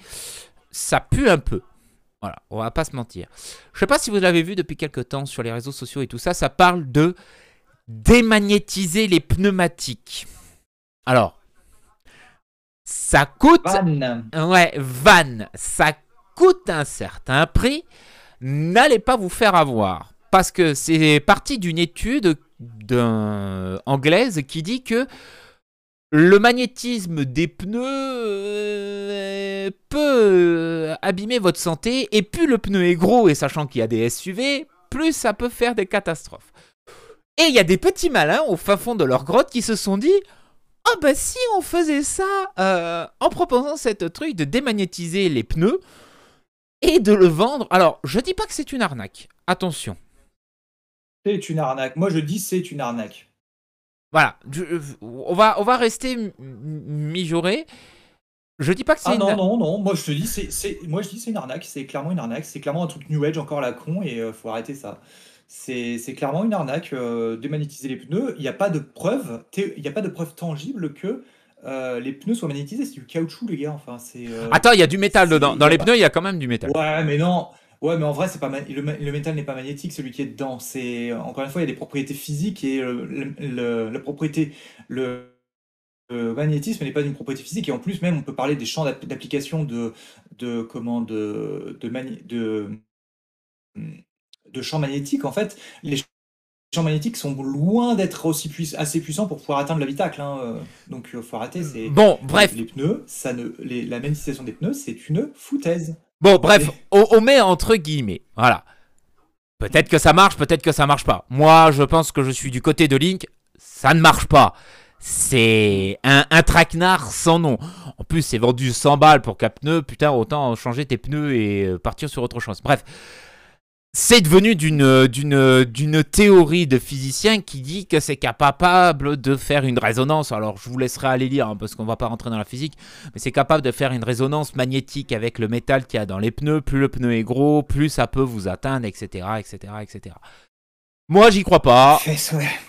Speaker 1: Ça pue un peu. Voilà, on va pas se mentir. Je sais pas si vous l'avez vu depuis quelques temps sur les réseaux sociaux et tout ça. Ça parle de démagnétiser les pneumatiques. Alors, ça coûte.
Speaker 2: Van.
Speaker 1: Ouais, van, ça coûte un certain prix. N'allez pas vous faire avoir. Parce que c'est parti d'une étude anglaise qui dit que le magnétisme des pneus euh, peut euh, abîmer votre santé. Et plus le pneu est gros, et sachant qu'il y a des SUV, plus ça peut faire des catastrophes. Et il y a des petits malins au fin fond de leur grotte qui se sont dit ah bah si on faisait ça euh, en proposant cette truc de démagnétiser les pneus et de le vendre. Alors, je dis pas que c'est une arnaque. Attention.
Speaker 2: C'est une arnaque. Moi, je dis c'est une arnaque.
Speaker 1: Voilà, je- euh, on va on va rester mijauré. Je dis pas que c'est
Speaker 2: Ah
Speaker 1: une
Speaker 2: non, non, non, moi je te dis, c'est, c'est, moi je dis c'est une arnaque, c'est clairement une arnaque, c'est clairement un truc New Age encore à la con et euh, faut arrêter ça. C'est clairement une arnaque, euh, démagnétiser les pneus. Il n'y a pas de preuve, il y a pas de preuve tangible que euh, les pneus soient magnétisés. C'est du caoutchouc, les gars. Enfin, c'est. euh,
Speaker 1: Attends, il y a du métal dedans. Dans les pneus, il y a quand même du métal.
Speaker 2: Ouais, mais non. Ouais, mais en vrai, c'est pas le, le métal n'est pas magnétique, celui qui est dedans. C'est encore une fois, il y a des propriétés physiques et le, le- la propriété, le, le magnétisme n'est pas une propriété physique. Et en plus, même, on peut parler des champs d'app- d'application de, de comment de de, magné- de de champs magnétiques. En fait, les champs magnétiques sont loin d'être aussi puiss- assez puissants pour pouvoir atteindre l'habitacle. hein, euh. Donc, il faut arrêter. C'est
Speaker 1: Bon, bref.
Speaker 2: les pneus, ça ne, les- la magnétisation des pneus, c'est une foutaise.
Speaker 1: Bon, bref, on, on met entre guillemets. Voilà. Peut-être que ça marche, peut-être que ça marche pas. Moi, je pense que je suis du côté de Link. Ça ne marche pas. C'est un, un traquenard sans nom. En plus, c'est vendu 100 balles pour qu'un pneu. Putain, autant changer tes pneus et euh, partir sur autre chose. Bref. C'est devenu d'une, d'une, d'une théorie de physicien qui dit que c'est capable de faire une résonance. Alors, je vous laisserai aller lire hein, parce qu'on va pas rentrer dans la physique mais c'est capable de faire une résonance magnétique avec le métal qu'il y a dans les pneus. Plus le pneu est gros, plus ça peut vous atteindre, etc., etc., etc. Moi, j'y crois pas.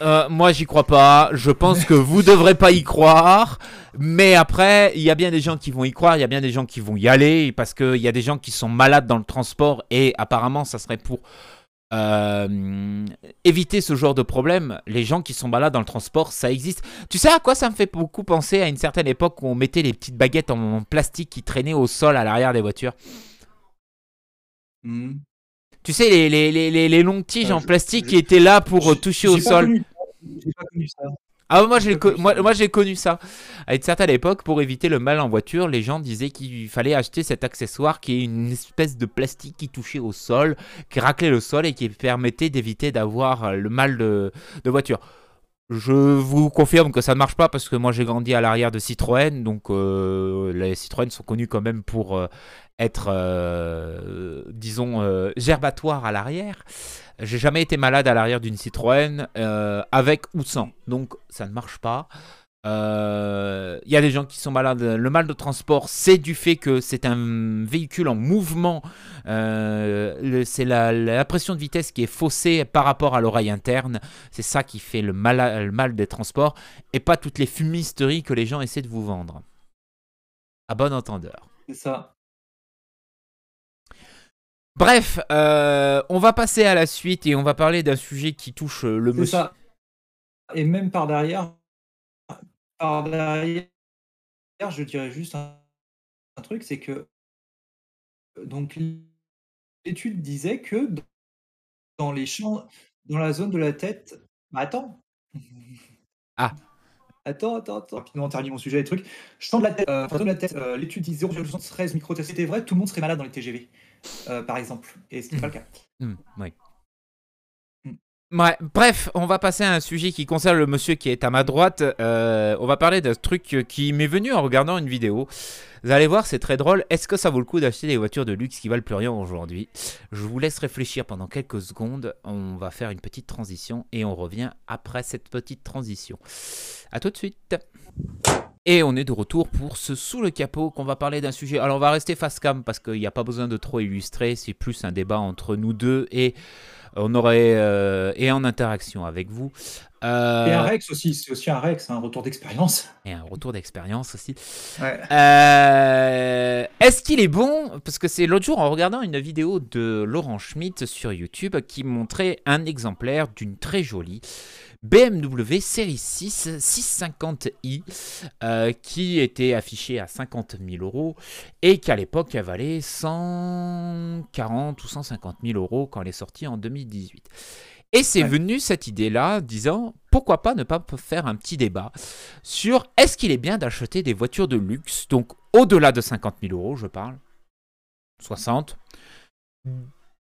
Speaker 1: Euh, moi, j'y crois pas. Je pense que vous devrez pas y croire. Mais après, il y a bien des gens qui vont y croire. Il y a bien des gens qui vont y aller parce qu'il y a des gens qui sont malades dans le transport et apparemment, ça serait pour euh, éviter ce genre de problème. Les gens qui sont malades dans le transport, ça existe. Tu sais à quoi ça me fait beaucoup penser à une certaine époque où on mettait les petites baguettes en plastique qui traînaient au sol à l'arrière des voitures?
Speaker 2: Hmm.
Speaker 1: Tu sais, les, les, les, les, longues tiges
Speaker 2: Euh,
Speaker 1: en
Speaker 2: je-
Speaker 1: plastique
Speaker 2: je-
Speaker 1: qui étaient là pour toucher au sol.
Speaker 2: connu- J'ai pas connu ça.
Speaker 1: Ah, moi
Speaker 2: J'ai
Speaker 1: moi, j'ai connu ça. À une certaine époque, pour éviter le mal en voiture, les gens disaient qu'il fallait acheter cet accessoire qui est une espèce de plastique qui touchait au sol, qui raclait le sol et qui permettait d'éviter d'avoir euh, le mal de, de voiture. Je vous confirme que ça ne marche pas parce que moi j'ai grandi à l'arrière de Citroën, donc euh, les Citroën sont connus quand même pour euh, être, euh, disons, euh, gerbatoires à l'arrière. J'ai jamais été malade à l'arrière d'une Citroën, euh, avec ou sans, donc ça ne marche pas. Euh, Il y a des gens qui sont malades. Le mal de transport, c'est du fait que c'est un véhicule en mouvement. Euh, c'est la, pression de vitesse qui est faussée par rapport à l'oreille interne. C'est ça qui fait le mal, le mal des transports et pas toutes les fumisteries que les gens essaient de vous vendre. À bon entendeur.
Speaker 2: C'est ça.
Speaker 1: Bref, euh, on va passer à la suite et on va parler d'un sujet qui touche euh, le monsieur.
Speaker 2: ça. Et même par derrière, par derrière, je dirais juste un, un truc, c'est que donc l'étude disait que dans les champs, dans la zone de la tête, bah, attends.
Speaker 1: Ah.
Speaker 2: Attends, attends, attends. Rapidement, on termine mon sujet, les trucs. Champ de la tête, euh, de la tête, euh, l'étude dit 0,73 microtests. C'était vrai, tout le monde serait malade dans les TGV, euh, par exemple. Et ce n'est pas le cas.
Speaker 1: Hmm, oui. Bref, on va passer à un sujet qui concerne le monsieur qui est à ma droite. Euh, on va parler d'un truc qui m'est venu en regardant une vidéo. Vous allez voir, c'est très drôle. Est-ce que ça vaut le coup d'acheter des voitures de luxe qui valent plus rien aujourd'hui? Je vous laisse réfléchir pendant quelques secondes. On va faire une petite transition et on revient après cette petite transition. A tout de suite. Et on est de retour pour ce sous le capot qu'on va parler d'un sujet. Alors on va rester face cam parce qu'il n'y a pas besoin de trop illustrer. C'est plus un débat entre nous deux et on aurait euh, et en interaction avec vous. Euh,
Speaker 2: Et un Rex aussi, c'est aussi un Rex, un retour d'expérience.
Speaker 1: et un retour d'expérience aussi.
Speaker 2: Ouais.
Speaker 1: Euh, Est-ce qu'il est bon? Parce que c'est l'autre jour en regardant une vidéo de Laurent Schmitt sur YouTube qui montrait un exemplaire d'une très jolie BMW série 6 650i euh, qui était affichée à 50 000 euros et qui à l'époque valait 140 ou 150 000 euros quand elle est sortie en 2018. Et c'est
Speaker 2: Ouais.
Speaker 1: venu cette idée-là, disant pourquoi pas ne pas faire un petit débat sur est-ce qu'il est bien d'acheter des voitures de luxe, donc au-delà de 50 000 euros, je parle, 60,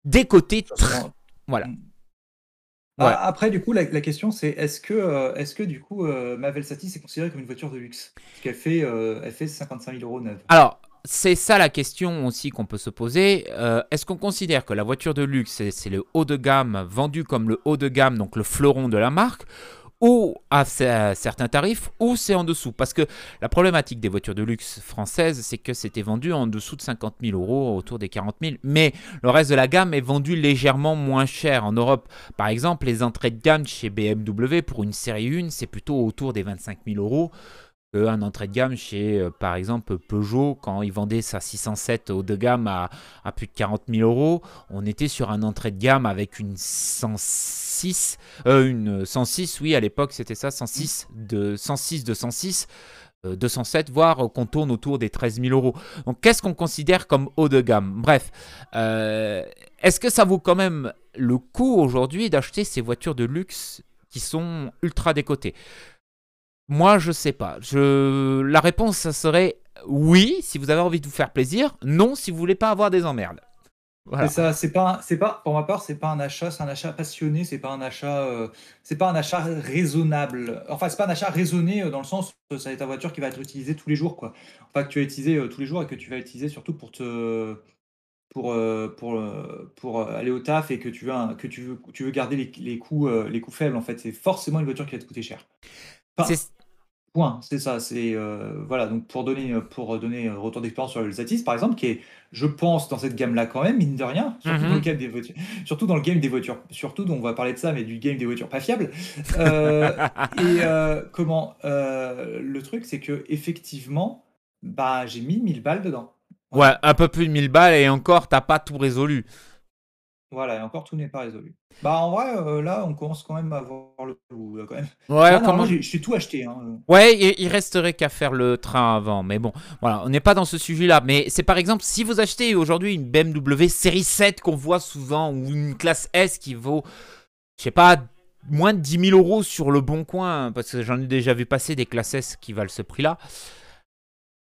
Speaker 1: des côtés tr- Voilà.
Speaker 2: Ah,
Speaker 1: Ouais.
Speaker 2: Après, du coup, la, la question c'est est-ce que, euh, est-ce que du coup, euh, ma Velsatis est considérée comme une voiture de luxe? Parce qu'elle fait, euh, elle fait 55 000 euros neuve.
Speaker 1: Alors, c'est ça la question aussi qu'on peut se poser. Euh, Est-ce qu'on considère que la voiture de luxe, c'est le haut de gamme, vendu comme le haut de gamme, donc le fleuron de la marque, ou à cer- certains tarifs, ou c'est en dessous. Parce que la problématique des voitures de luxe françaises, c'est que c'était vendu en dessous de 50 000 euros, autour des 40 000. Mais le reste de la gamme est vendu légèrement moins cher. En Europe, par exemple, les entrées de gamme chez BMW pour une série 1, c'est plutôt autour des 25 000 euros un entrée de gamme chez, euh, par exemple, Peugeot, quand ils vendaient sa 607 haut de gamme à, plus de 40 000 euros, on était sur un entrée de gamme avec une 106, euh, une 106, oui, à l'époque c'était ça, 106 de 106 de 106. 207, voire qu'on tourne autour des 13 000 euros. Donc, qu'est-ce qu'on considère comme haut de gamme? Bref, euh, est-ce que ça vaut quand même le coup aujourd'hui d'acheter ces voitures de luxe qui sont ultra décotées? Moi, je sais pas. Je... La réponse, ça serait oui, si vous avez envie de vous faire plaisir. Non, si vous voulez pas avoir des emmerdes.
Speaker 2: Ça, c'est pas, c'est pas, pour ma part, c'est pas un achat, c'est un achat passionné, c'est pas un achat, euh, c'est pas un achat raisonnable. Enfin, c'est pas un achat raisonné euh, dans le sens que ça est ta voiture qui va être utilisée tous les jours, quoi. Pas que tu vas utiliser euh, tous les jours et que tu vas utiliser surtout pour te, pour, pour, pour aller au taf et que tu veux, que tu veux, tu veux garder les, les coûts, les coûts faibles. En fait, c'est forcément une voiture qui va te coûter cher. Point, c'est ça, c'est, heu, voilà, donc pour donner, pour donner, retour d'expérience sur le Zatis, par exemple, qui est, je pense, dans cette gamme-là quand même, mine de rien, surtout dans le
Speaker 1: Mmh
Speaker 2: game des voitures surtout dans le game des voitures surtout, on va parler de ça, mais du game des voitures pas fiables. Heu et comment, le truc, c'est que effectivement, bah, j'ai mis 1000 balles dedans.
Speaker 1: Ouais, un peu plus de 1000 balles et encore, t'as pas tout résolu.
Speaker 2: Voilà et encore tout n'est pas résolu. Bah, en vrai, heu, là, on commence quand même à voir le bout, quand même.
Speaker 1: Ouais, comment
Speaker 2: j'ai tout acheté, hein, heu.
Speaker 1: Ouais, il il resterait qu'à faire le train avant, mais bon, voilà, on n'est pas dans ce sujet-là. Mais c'est par exemple, si vous achetez aujourd'hui une BMW série 7 qu'on voit souvent, ou une classe S qui vaut, je sais pas, moins de 10 000 euros sur le bon coin, parce que j'en ai déjà vu passer des classes S qui valent ce prix-là.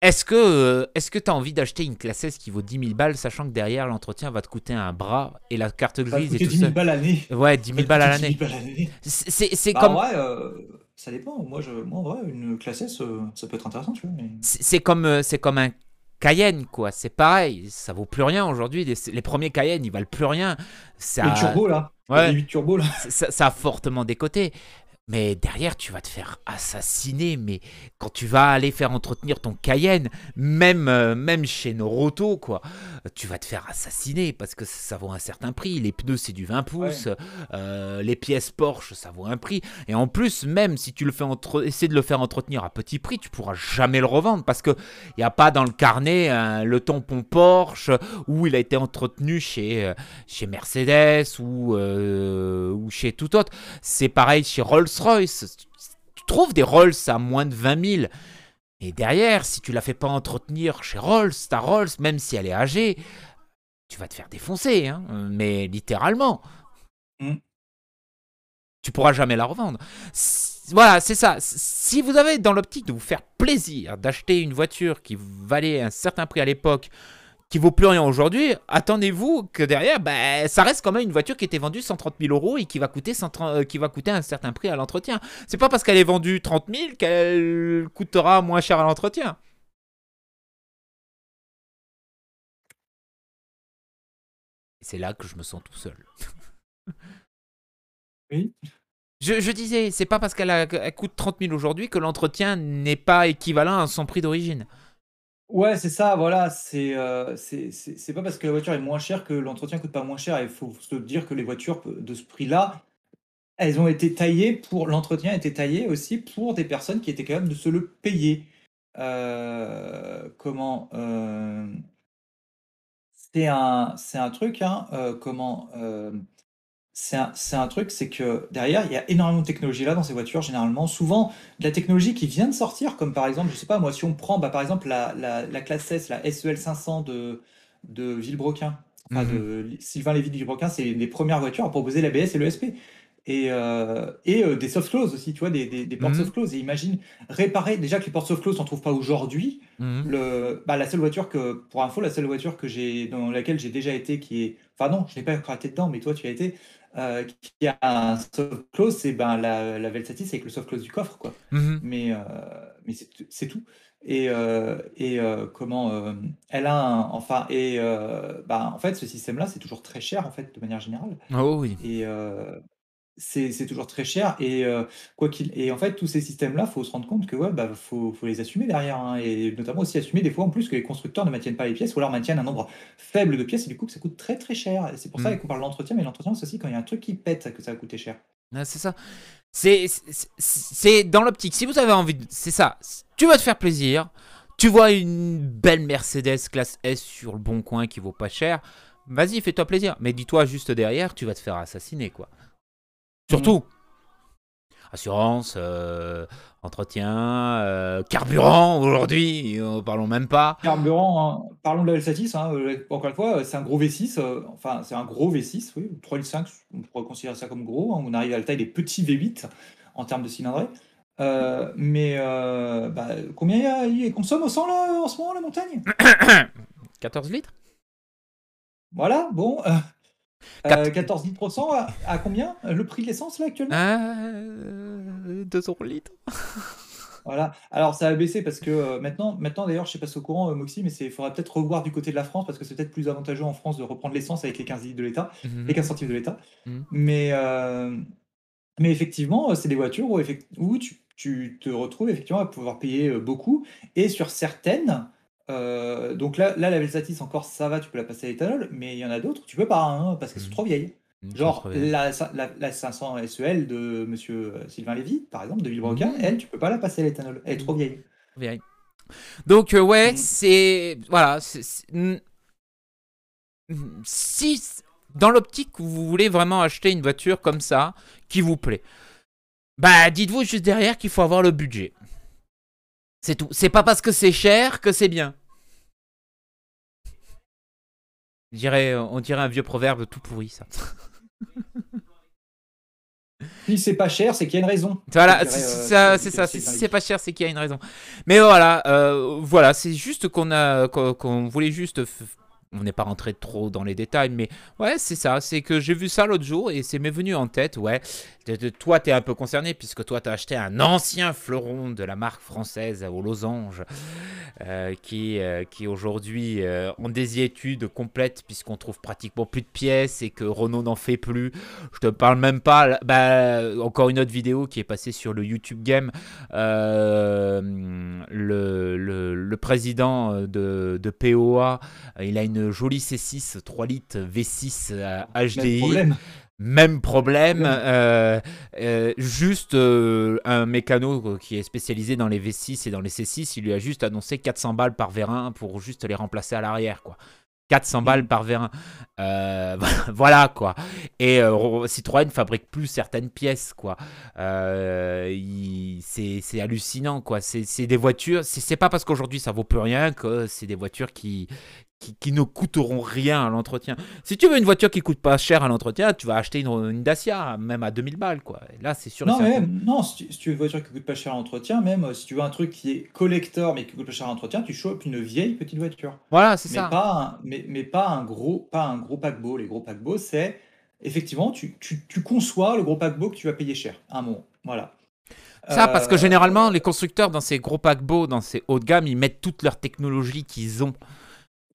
Speaker 1: Est-ce que euh, est-ce que tu as envie d'acheter une classe S qui vaut 10 000 balles, sachant que derrière l'entretien va te coûter un bras et la carte
Speaker 2: Ça va
Speaker 1: grise et tout
Speaker 2: 10 000
Speaker 1: ça
Speaker 2: balles l'année.
Speaker 1: Ouais, 10
Speaker 2: Ça va
Speaker 1: 000
Speaker 2: te
Speaker 1: balles à
Speaker 2: coûter 10
Speaker 1: l'année.
Speaker 2: 000 balles à l'année.
Speaker 1: C'est
Speaker 2: Bah,
Speaker 1: comme
Speaker 2: vrai, heu, ça dépend. Moi, je moi, en vrai, une classe S, heu, ça peut être intéressant, tu vois? Mais
Speaker 1: c'est comme euh, c'est comme un Cayenne quoi. C'est pareil, ça vaut plus rien aujourd'hui. Les, les premiers Cayenne, ils valent plus rien.
Speaker 2: les
Speaker 1: Ça,
Speaker 2: turbos, là, les
Speaker 1: ouais,
Speaker 2: V8 turbo, là.
Speaker 1: ça, ça a fortement décoté. Mais derrière, tu vas te faire assassiner. Mais quand tu vas aller faire entretenir ton Cayenne, même, euh, même chez Noroto, quoi, tu vas te faire assassiner parce que ça vaut un certain prix. Les pneus, c'est du 20
Speaker 2: Ouais.
Speaker 1: pouces. euh, les pièces Porsche, ça vaut un prix. Et en plus, même si tu le fais entre... essaies de le faire entretenir à petit prix, tu pourras jamais le revendre parce que il n'y a pas dans le carnet hein, le tampon Porsche où il a été entretenu chez, euh, chez Mercedes ou, euh, ou chez tout autre. C'est pareil chez Rolls-Royce. Tu trouves des Rolls à moins de 20 000. Et derrière, si tu la fais pas entretenir chez Rolls, ta Rolls, même si elle est âgée, tu vas te faire défoncer, hein, mais littéralement.
Speaker 2: Mmh.
Speaker 1: Tu pourras jamais la revendre. Voilà, c'est ça. Si vous avez dans l'optique de vous faire plaisir d'acheter une voiture qui valait un certain prix à l'époque, qui vaut plus rien aujourd'hui, attendez-vous que derrière, ben, ça reste quand même une voiture qui était vendue 130 000 euros et qui va coûter, 130 euh, qui va coûter un certain prix à l'entretien. C'est pas parce qu'elle est vendue 30 000 qu'elle coûtera moins cher à l'entretien. Et c'est là que je me sens tout seul.
Speaker 2: Oui.
Speaker 1: Je, je disais, c'est pas parce qu'elle coûte 30 000 aujourd'hui que l'entretien n'est pas équivalent à son prix d'origine.
Speaker 2: Ouais, c'est ça, voilà, c'est, heu, c'est pas parce que la voiture est moins chère que l'entretien coûte pas moins cher. Il faut se dire que les voitures de ce prix-là, elles ont été taillées pour l'entretien a été taillé aussi pour des personnes qui étaient capables de se le payer. Heu, comment, hem c'est un truc, hein, comment, c'est un c'est un truc, c'est que derrière, il y a énormément de technologie là dans ces voitures généralement. Souvent de la technologie qui vient de sortir, comme par exemple, je sais pas moi, si on prend, bah, par exemple la la la classe S, la SEL 500 de de Villebrequin, enfin
Speaker 1: Mhm.
Speaker 2: de Sylvain Lévy de Villebrequin, c'est une des premières voitures à proposer l'ABS et l'ESP et heu et heu, des soft close aussi, tu vois? Des des des portes
Speaker 1: Mhm.
Speaker 2: soft close et imagine réparer déjà que les portes soft close, tu en trouves pas aujourd'hui.
Speaker 1: Mhm.
Speaker 2: Le bah, la seule voiture que pour info, la seule voiture que j'ai dans laquelle j'ai déjà été qui est enfin non, je n'ai pas été dedans, mais toi tu as été, heu, qui a un soft close, c'est, ben, la la Velsatis avec le soft close du coffre, quoi.
Speaker 1: Mhm.
Speaker 2: Mais heu, mais c'est c'est tout et heu et comment, elle a un enfin et bah, en fait, ce système-là, c'est toujours très cher, en fait, de manière générale
Speaker 1: Oh oui.
Speaker 2: et c'est toujours très cher et heu, quoi qu'il et en fait, tous ces systèmes-là, faut se rendre compte que, ouais, bah, faut faut les assumer derrière, hein et notamment aussi assumer des fois en plus que les constructeurs ne maintiennent pas les pièces ou alors maintiennent un nombre faible de pièces et du coup que ça coûte très, très cher et c'est pour ça
Speaker 1: Mmh.
Speaker 2: qu'on parle d'entretien, mais l'entretien, c'est aussi quand il y a un truc qui pète que ça va coûter cher.
Speaker 1: Ouais, c'est ça. C'est c'est- c'est dans l'optique. Si vous avez envie de... C'est ça. Tu vas te faire plaisir. Tu vois une belle Mercedes classe S sur le bon coin qui vaut pas cher. Vas-y, fais-toi plaisir. Mais dis-toi juste derrière, tu vas te faire assassiner, quoi. Surtout. Assurance, euh, entretien, euh, carburant aujourd'hui, euh, parlons même pas.
Speaker 2: Carburant, hein, parlons de la Velsatis, hein, heu, encore une fois, c'est un gros V6, heu, enfin, c'est un gros V6, oui, 3,5 litres, on pourrait considérer ça comme gros, hein. On arrive à la taille des petits V8 en termes de cylindrée. Mais bah, combien il y a il consomme au 100 là, en ce moment, la montagne?
Speaker 1: 14 litres?
Speaker 2: Voilà, bon,
Speaker 1: Quat-
Speaker 2: heu, 14 litres au 100 à à combien, euh, le prix de l'essence là actuellement?
Speaker 1: euh, 2 euros le litre.
Speaker 2: Voilà. Alors ça a baissé parce que, heu, maintenant maintenant d'ailleurs, je sais pas si au courant, heu, Moxy, mais c'est il faudrait peut-être revoir du côté de la France parce que c'est peut-être plus avantageux en France de reprendre l'essence avec les 15 litres de l'État,
Speaker 1: Mhm.
Speaker 2: les 15 centimes de l'État.
Speaker 1: Mhm.
Speaker 2: Mais, mais effectivement, c'est des voitures où où tu tu te retrouves effectivement à pouvoir payer, beaucoup et sur certaines, heu, donc là là la Velsatis encore ça va, tu peux la passer à l'éthanol, mais il y en a d'autres, tu peux pas, hein, parce qu'elles sont
Speaker 1: Mhm.
Speaker 2: trop vieilles.
Speaker 1: Mmh,
Speaker 2: Genre la la la 500 SEL de monsieur, heu, Sylvain Lévy, par exemple, de Villebrequin,
Speaker 1: Mhm.
Speaker 2: elle, tu peux pas la passer à l'éthanol, elle est trop vieille.
Speaker 1: Vieille. Donc, euh, ouais,
Speaker 2: Mmh.
Speaker 1: c'est. Voilà. Si, dans l'optique, vous voulez vraiment acheter une voiture comme ça, qui vous plaît, bah, dites-vous juste derrière qu'il faut avoir le budget. C'est tout. C'est pas parce que c'est cher que c'est bien. On dirait un vieux proverbe tout pourri, ça.
Speaker 2: Si c'est pas cher, c'est qu'il y a une raison.
Speaker 1: Voilà, c'est
Speaker 2: euh,
Speaker 1: ça,
Speaker 2: c'est-
Speaker 1: c'est
Speaker 2: c'est-
Speaker 1: ça.
Speaker 2: c'est
Speaker 1: Si c'est pas cher, c'est qu'il y a une raison. Mais voilà, euh, voilà, c'est juste qu'on a, qu'on qu'on voulait juste. On n'est pas rentré trop dans les détails, mais ouais, c'est ça. C'est que j'ai vu ça l'autre jour et c'est m'est venu en tête. Ouais, de, de- toi, t'es un peu concerné puisque toi, t'as acheté un ancien fleuron de la marque française aux losanges euh, qui, euh, qui aujourd'hui euh, en désiétude complète puisqu'on trouve pratiquement plus de pièces et que Renault n'en fait plus. Je te parle même pas. Bah, encore une autre vidéo qui est passée sur le YouTube Game. Euh, le, le- le président de, de POA, il a une jolie C6 3 litres V6 euh,
Speaker 2: Même
Speaker 1: HDI.
Speaker 2: problème.
Speaker 1: Même problème, euh, euh, juste euh, un mécano qui est spécialisé dans les V6 et dans les C6, il lui a juste annoncé 400 balles par vérin pour juste les remplacer à l'arrière, quoi. 400 balles par vérin. Euh, voilà, quoi. Et euh, Citroën fabrique plus certaines pièces, quoi. Euh, c'est hallucinant, quoi. C'est des voitures, c'est pas parce qu'aujourd'hui ça vaut plus rien que c'est des voitures qui, qui, qui ne coûteront rien à l'entretien. Si tu veux une voiture qui coûte pas cher à l'entretien, tu vas acheter une, une Dacia, même à 2000 balles, quoi. Et là, c'est sûr
Speaker 2: Non, mais même, non, si tu, si tu veux une voiture qui coûte pas cher à l'entretien, même euh, si tu veux un truc qui est collector mais qui coûte pas cher à l'entretien, tu chopes une vieille petite voiture.
Speaker 1: Voilà, c'est
Speaker 2: Mais
Speaker 1: ça.
Speaker 2: pas un, mais, mais pas un gros, pas un gros paquebot. Les gros paquebots, c'est effectivement, tu, tu, tu conçois le gros paquebot que tu vas payer cher à un moment. Voilà.
Speaker 1: Ça, parce que
Speaker 2: Euh,
Speaker 1: généralement, les constructeurs, dans ces gros paquebots, dans ces hauts de gamme, ils mettent toute leur technologie qu'ils ont.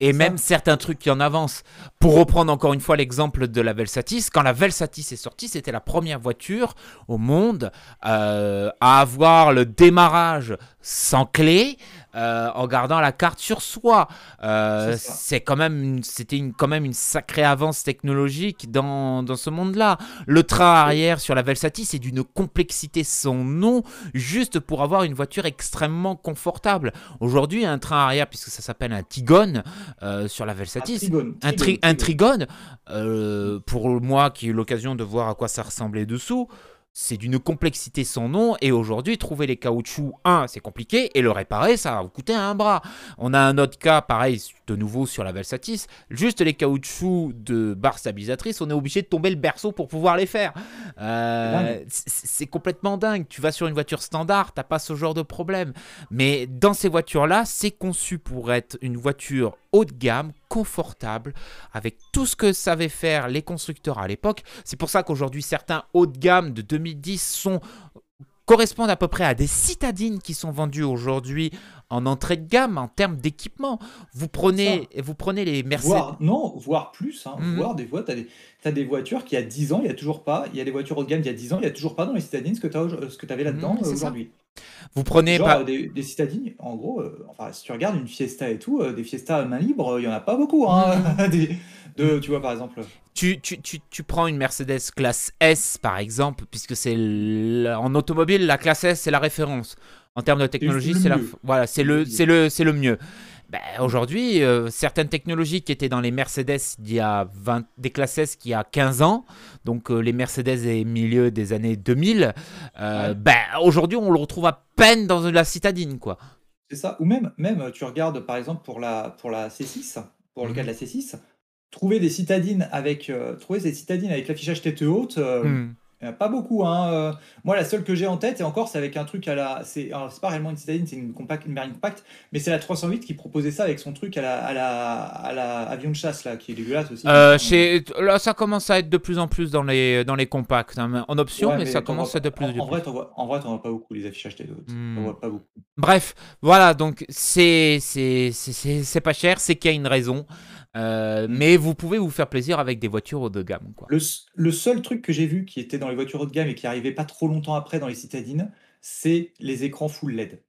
Speaker 1: Et même certains trucs qui en avancent. Pour reprendre encore une fois l'exemple de la Velsatis, quand la Velsatis est sortie, c'était la première voiture au monde euh, à avoir le démarrage sans clé euh, en gardant la carte sur soi. Euh,
Speaker 2: C'est
Speaker 1: quand même, c'était une, quand même une sacrée avance technologique dans, dans ce monde-là. Le train arrière sur la Velsatis c'est d'une complexité sans nom, juste pour avoir une voiture extrêmement confortable. Aujourd'hui, un train arrière, puisque ça s'appelle un Tigone euh, sur la
Speaker 2: un trigone,
Speaker 1: un, tri- un
Speaker 2: trigone.
Speaker 1: pour moi qui ai eu l'occasion de voir à quoi ça ressemblait dessous, c'est d'une complexité sans nom. Et aujourd'hui, trouver les caoutchoucs, un, c'est compliqué, et le réparer, ça va vous coûter un bras. On a un autre cas, pareil, de nouveau sur la Velsatis, juste les caoutchoucs de barre stabilisatrice, on est obligé de tomber le berceau pour pouvoir les faire. Euh, c'est complètement dingue. Tu vas sur une voiture standard, t'as pas ce genre de problème. Mais dans ces voitures-là, c'est conçu pour être une voiture haut de gamme, confortable, avec tout ce que savaient faire les constructeurs à l'époque. C'est pour ça qu'aujourd'hui, certains hauts de gamme de 2010 sont correspondent à peu près à des citadines qui sont vendues aujourd'hui en entrée de gamme en termes d'équipement. Vous prenez, vous prenez les Mercedes.
Speaker 2: non, voire plus. Hein, mhm. Voire des fois, tu as, des voitures qui, il y a 10 ans, il n'y a toujours pas. Il y a des voitures haut de gamme, il y a 10 ans, il n'y a toujours pas dans les citadines ce que tu avais là-dedans mhm, aujourd'hui.
Speaker 1: Vous prenez
Speaker 2: pas... des, citadines, en gros, euh, enfin, si tu regardes une Fiesta et tout, euh, des Fiesta à main libre, il n'y en a pas beaucoup. Hein, mhm. de, tu vois, par exemple.
Speaker 1: Tu, tu, tu, tu, prends une Mercedes classe S, par exemple, puisque c'est en automobile, la classe S, c'est la référence. En termes de technologie, c'est voilà, c'est le, c'est le, c'est le mieux. Ben, aujourd'hui, euh, certaines technologies qui étaient dans les Mercedes il y a 20, des classes S qui a 15 ans, donc euh, les Mercedes des milieu des années 2000, euh, ben, aujourd'hui on le retrouve à peine dans la citadine. quoi.
Speaker 2: C'est ça, ou même, même tu regardes par exemple pour la, pour la C6, pour le cas de la C6, trouver des citadines avec, trouver des citadines avec l'affichage tête haute, hmm. Il n'y a pas beaucoup. Hein. Euh. moi, la seule que j'ai en tête, et encore, c'est avec un truc à la. C'est pas réellement une citadine, c'est une, compact, une berline compacte, mais c'est la 308 qui proposait ça avec son truc à la, à la, à la avion de chasse, là, qui est dégueulasse aussi.
Speaker 1: Euh, chez, là, ça commence à être de plus en plus dans les, dans les compacts, hein, en option, mais, ça commence à être de plus en,
Speaker 2: plus. En vrai, vois, en vrai, vois pas beaucoup les affichages des autres. Hmm. voit pas beaucoup.
Speaker 1: Bref, voilà, donc c'est pas cher, c'est qu'il y a une raison. Euh, mm. mais vous pouvez vous faire plaisir avec des voitures haut de gamme. Quoi.
Speaker 2: Le, seul truc que j'ai vu qui était dans les voitures haut de gamme et qui arrivait pas trop longtemps après dans les citadines, c'est les écrans full LED.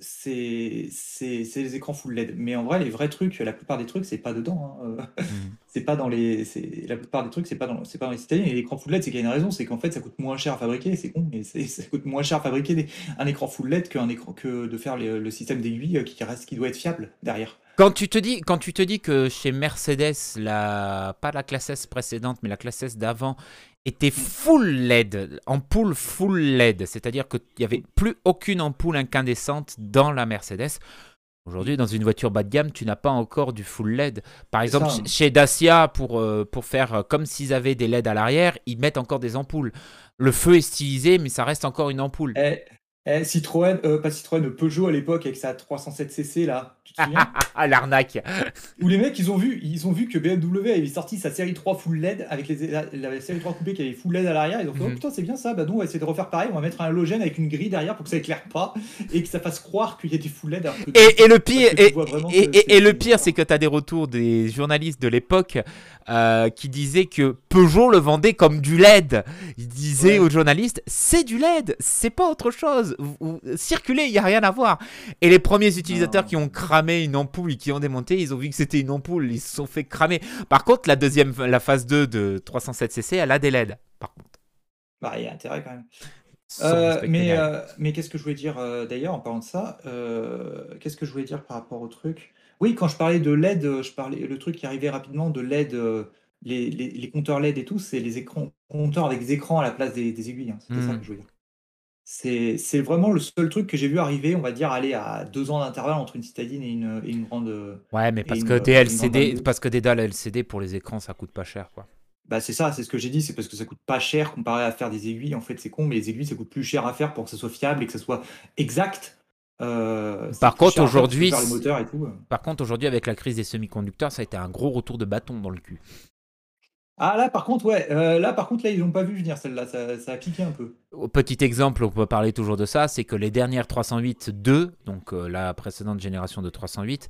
Speaker 2: C'est les écrans full LED. Mais en vrai, les vrais trucs, la plupart des trucs, c'est pas dedans. Hein. Mm. c'est pas dans les. La plupart des trucs, c'est pas, dans, pas dans les citadines. Et l'écran full LED, c'est qu'il y a une raison, c'est qu'en fait, ça coûte moins cher à fabriquer. C'est con, mais ça coûte moins cher à fabriquer un écran full LED qu'un écran, que de faire le système d'aiguille qui, reste, qui doit être fiable derrière.
Speaker 1: Quand tu te dis, quand tu te dis que chez Mercedes, la, pas la classe S précédente, mais la classe S d'avant était full LED, ampoule full LED, c'est-à-dire qu'il n'y avait plus aucune ampoule incandescente dans la Mercedes. Aujourd'hui, dans une voiture bas de gamme, tu n'as pas encore du full LED. Par exemple, chez Dacia, pour, euh, pour faire comme s'ils avaient des LED à l'arrière, ils mettent encore des ampoules. Le feu est stylisé, mais ça reste encore une ampoule.
Speaker 2: Eh, eh, Citroën, euh, pas Citroën, Peugeot à l'époque avec sa 307cc là, tu te souviens
Speaker 1: Ah l'arnaque.
Speaker 2: Où les mecs ils ont vu, ils ont vu que BMW avait sorti sa série 3 full LED avec les, la, série 3 coupée qui avait full LED à l'arrière, ils ont fait oh mhm. putain c'est bien ça, bah nous on va essayer de refaire pareil, on va mettre un halogène avec une grille derrière pour que ça éclaire pas et que ça fasse croire qu'il y a des full LED.
Speaker 1: et, et, le pire, et, et, le pire c'est que tu as des retours des journalistes de l'époque euh, qui disaient que Peugeot le vendait comme du LED. Ils disaient aux journalistes c'est du LED, c'est pas autre chose circuler, il n'y a rien à voir. Et les premiers utilisateurs qui ont cramé une ampoule et qui ont démonté, ils ont vu que c'était une ampoule, ils se sont fait cramer. Par contre, la deuxième, la phase 2 de 307cc, elle a des LED, par contre.
Speaker 2: Bah, il y a intérêt quand même. Euh, mais euh, mais qu'est-ce que je voulais dire euh, d'ailleurs en parlant de ça Qu'est-ce que je voulais dire par rapport au truc? Oui, quand je parlais de LED, je parlais le truc qui arrivait rapidement de LED, les, les, compteurs LED et tout, c'est les écrans compteurs avec des écrans à la place des, aiguilles. Hein. C'était ça mmh. que je voulais dire. C'est vraiment le seul truc que j'ai vu arriver, on va dire, aller à deux ans d'intervalle entre une citadine et une, et une grande.
Speaker 1: Ouais, mais parce que des LCD, parce que des dalles LCD pour les écrans, ça coûte pas cher, quoi.
Speaker 2: Bah c'est ça, c'est ce que j'ai dit, c'est parce que ça coûte pas cher comparé à faire des aiguilles. En fait, c'est con, mais les aiguilles, ça coûte plus cher à faire pour que ça soit fiable et que ça soit exact.
Speaker 1: Euh, par contre, aujourd'hui, par contre, aujourd'hui, avec la crise des semi-conducteurs, ça a été un gros retour de bâton dans le cul.
Speaker 2: Ah là par contre ouais, euh, là par contre là ils n'ont pas vu venir celle-là, ça, a piqué un peu.
Speaker 1: Petit exemple, on peut parler toujours de ça, c'est que les dernières 308-2, donc euh, la précédente génération de 308,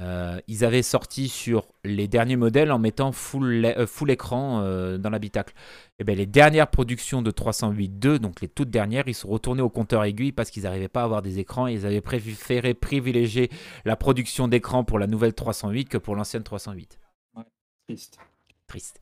Speaker 1: euh, ils avaient sorti sur les derniers modèles en mettant full, full écran dans l'habitacle. Et eh bien les dernières productions de 308-2, donc les toutes dernières, ils sont retournés au compteur aiguille parce qu'ils n'arrivaient pas à avoir des écrans et ils avaient préféré privilégier la production d'écran pour la nouvelle 308 que pour l'ancienne 308.
Speaker 2: Ouais, triste
Speaker 1: triste.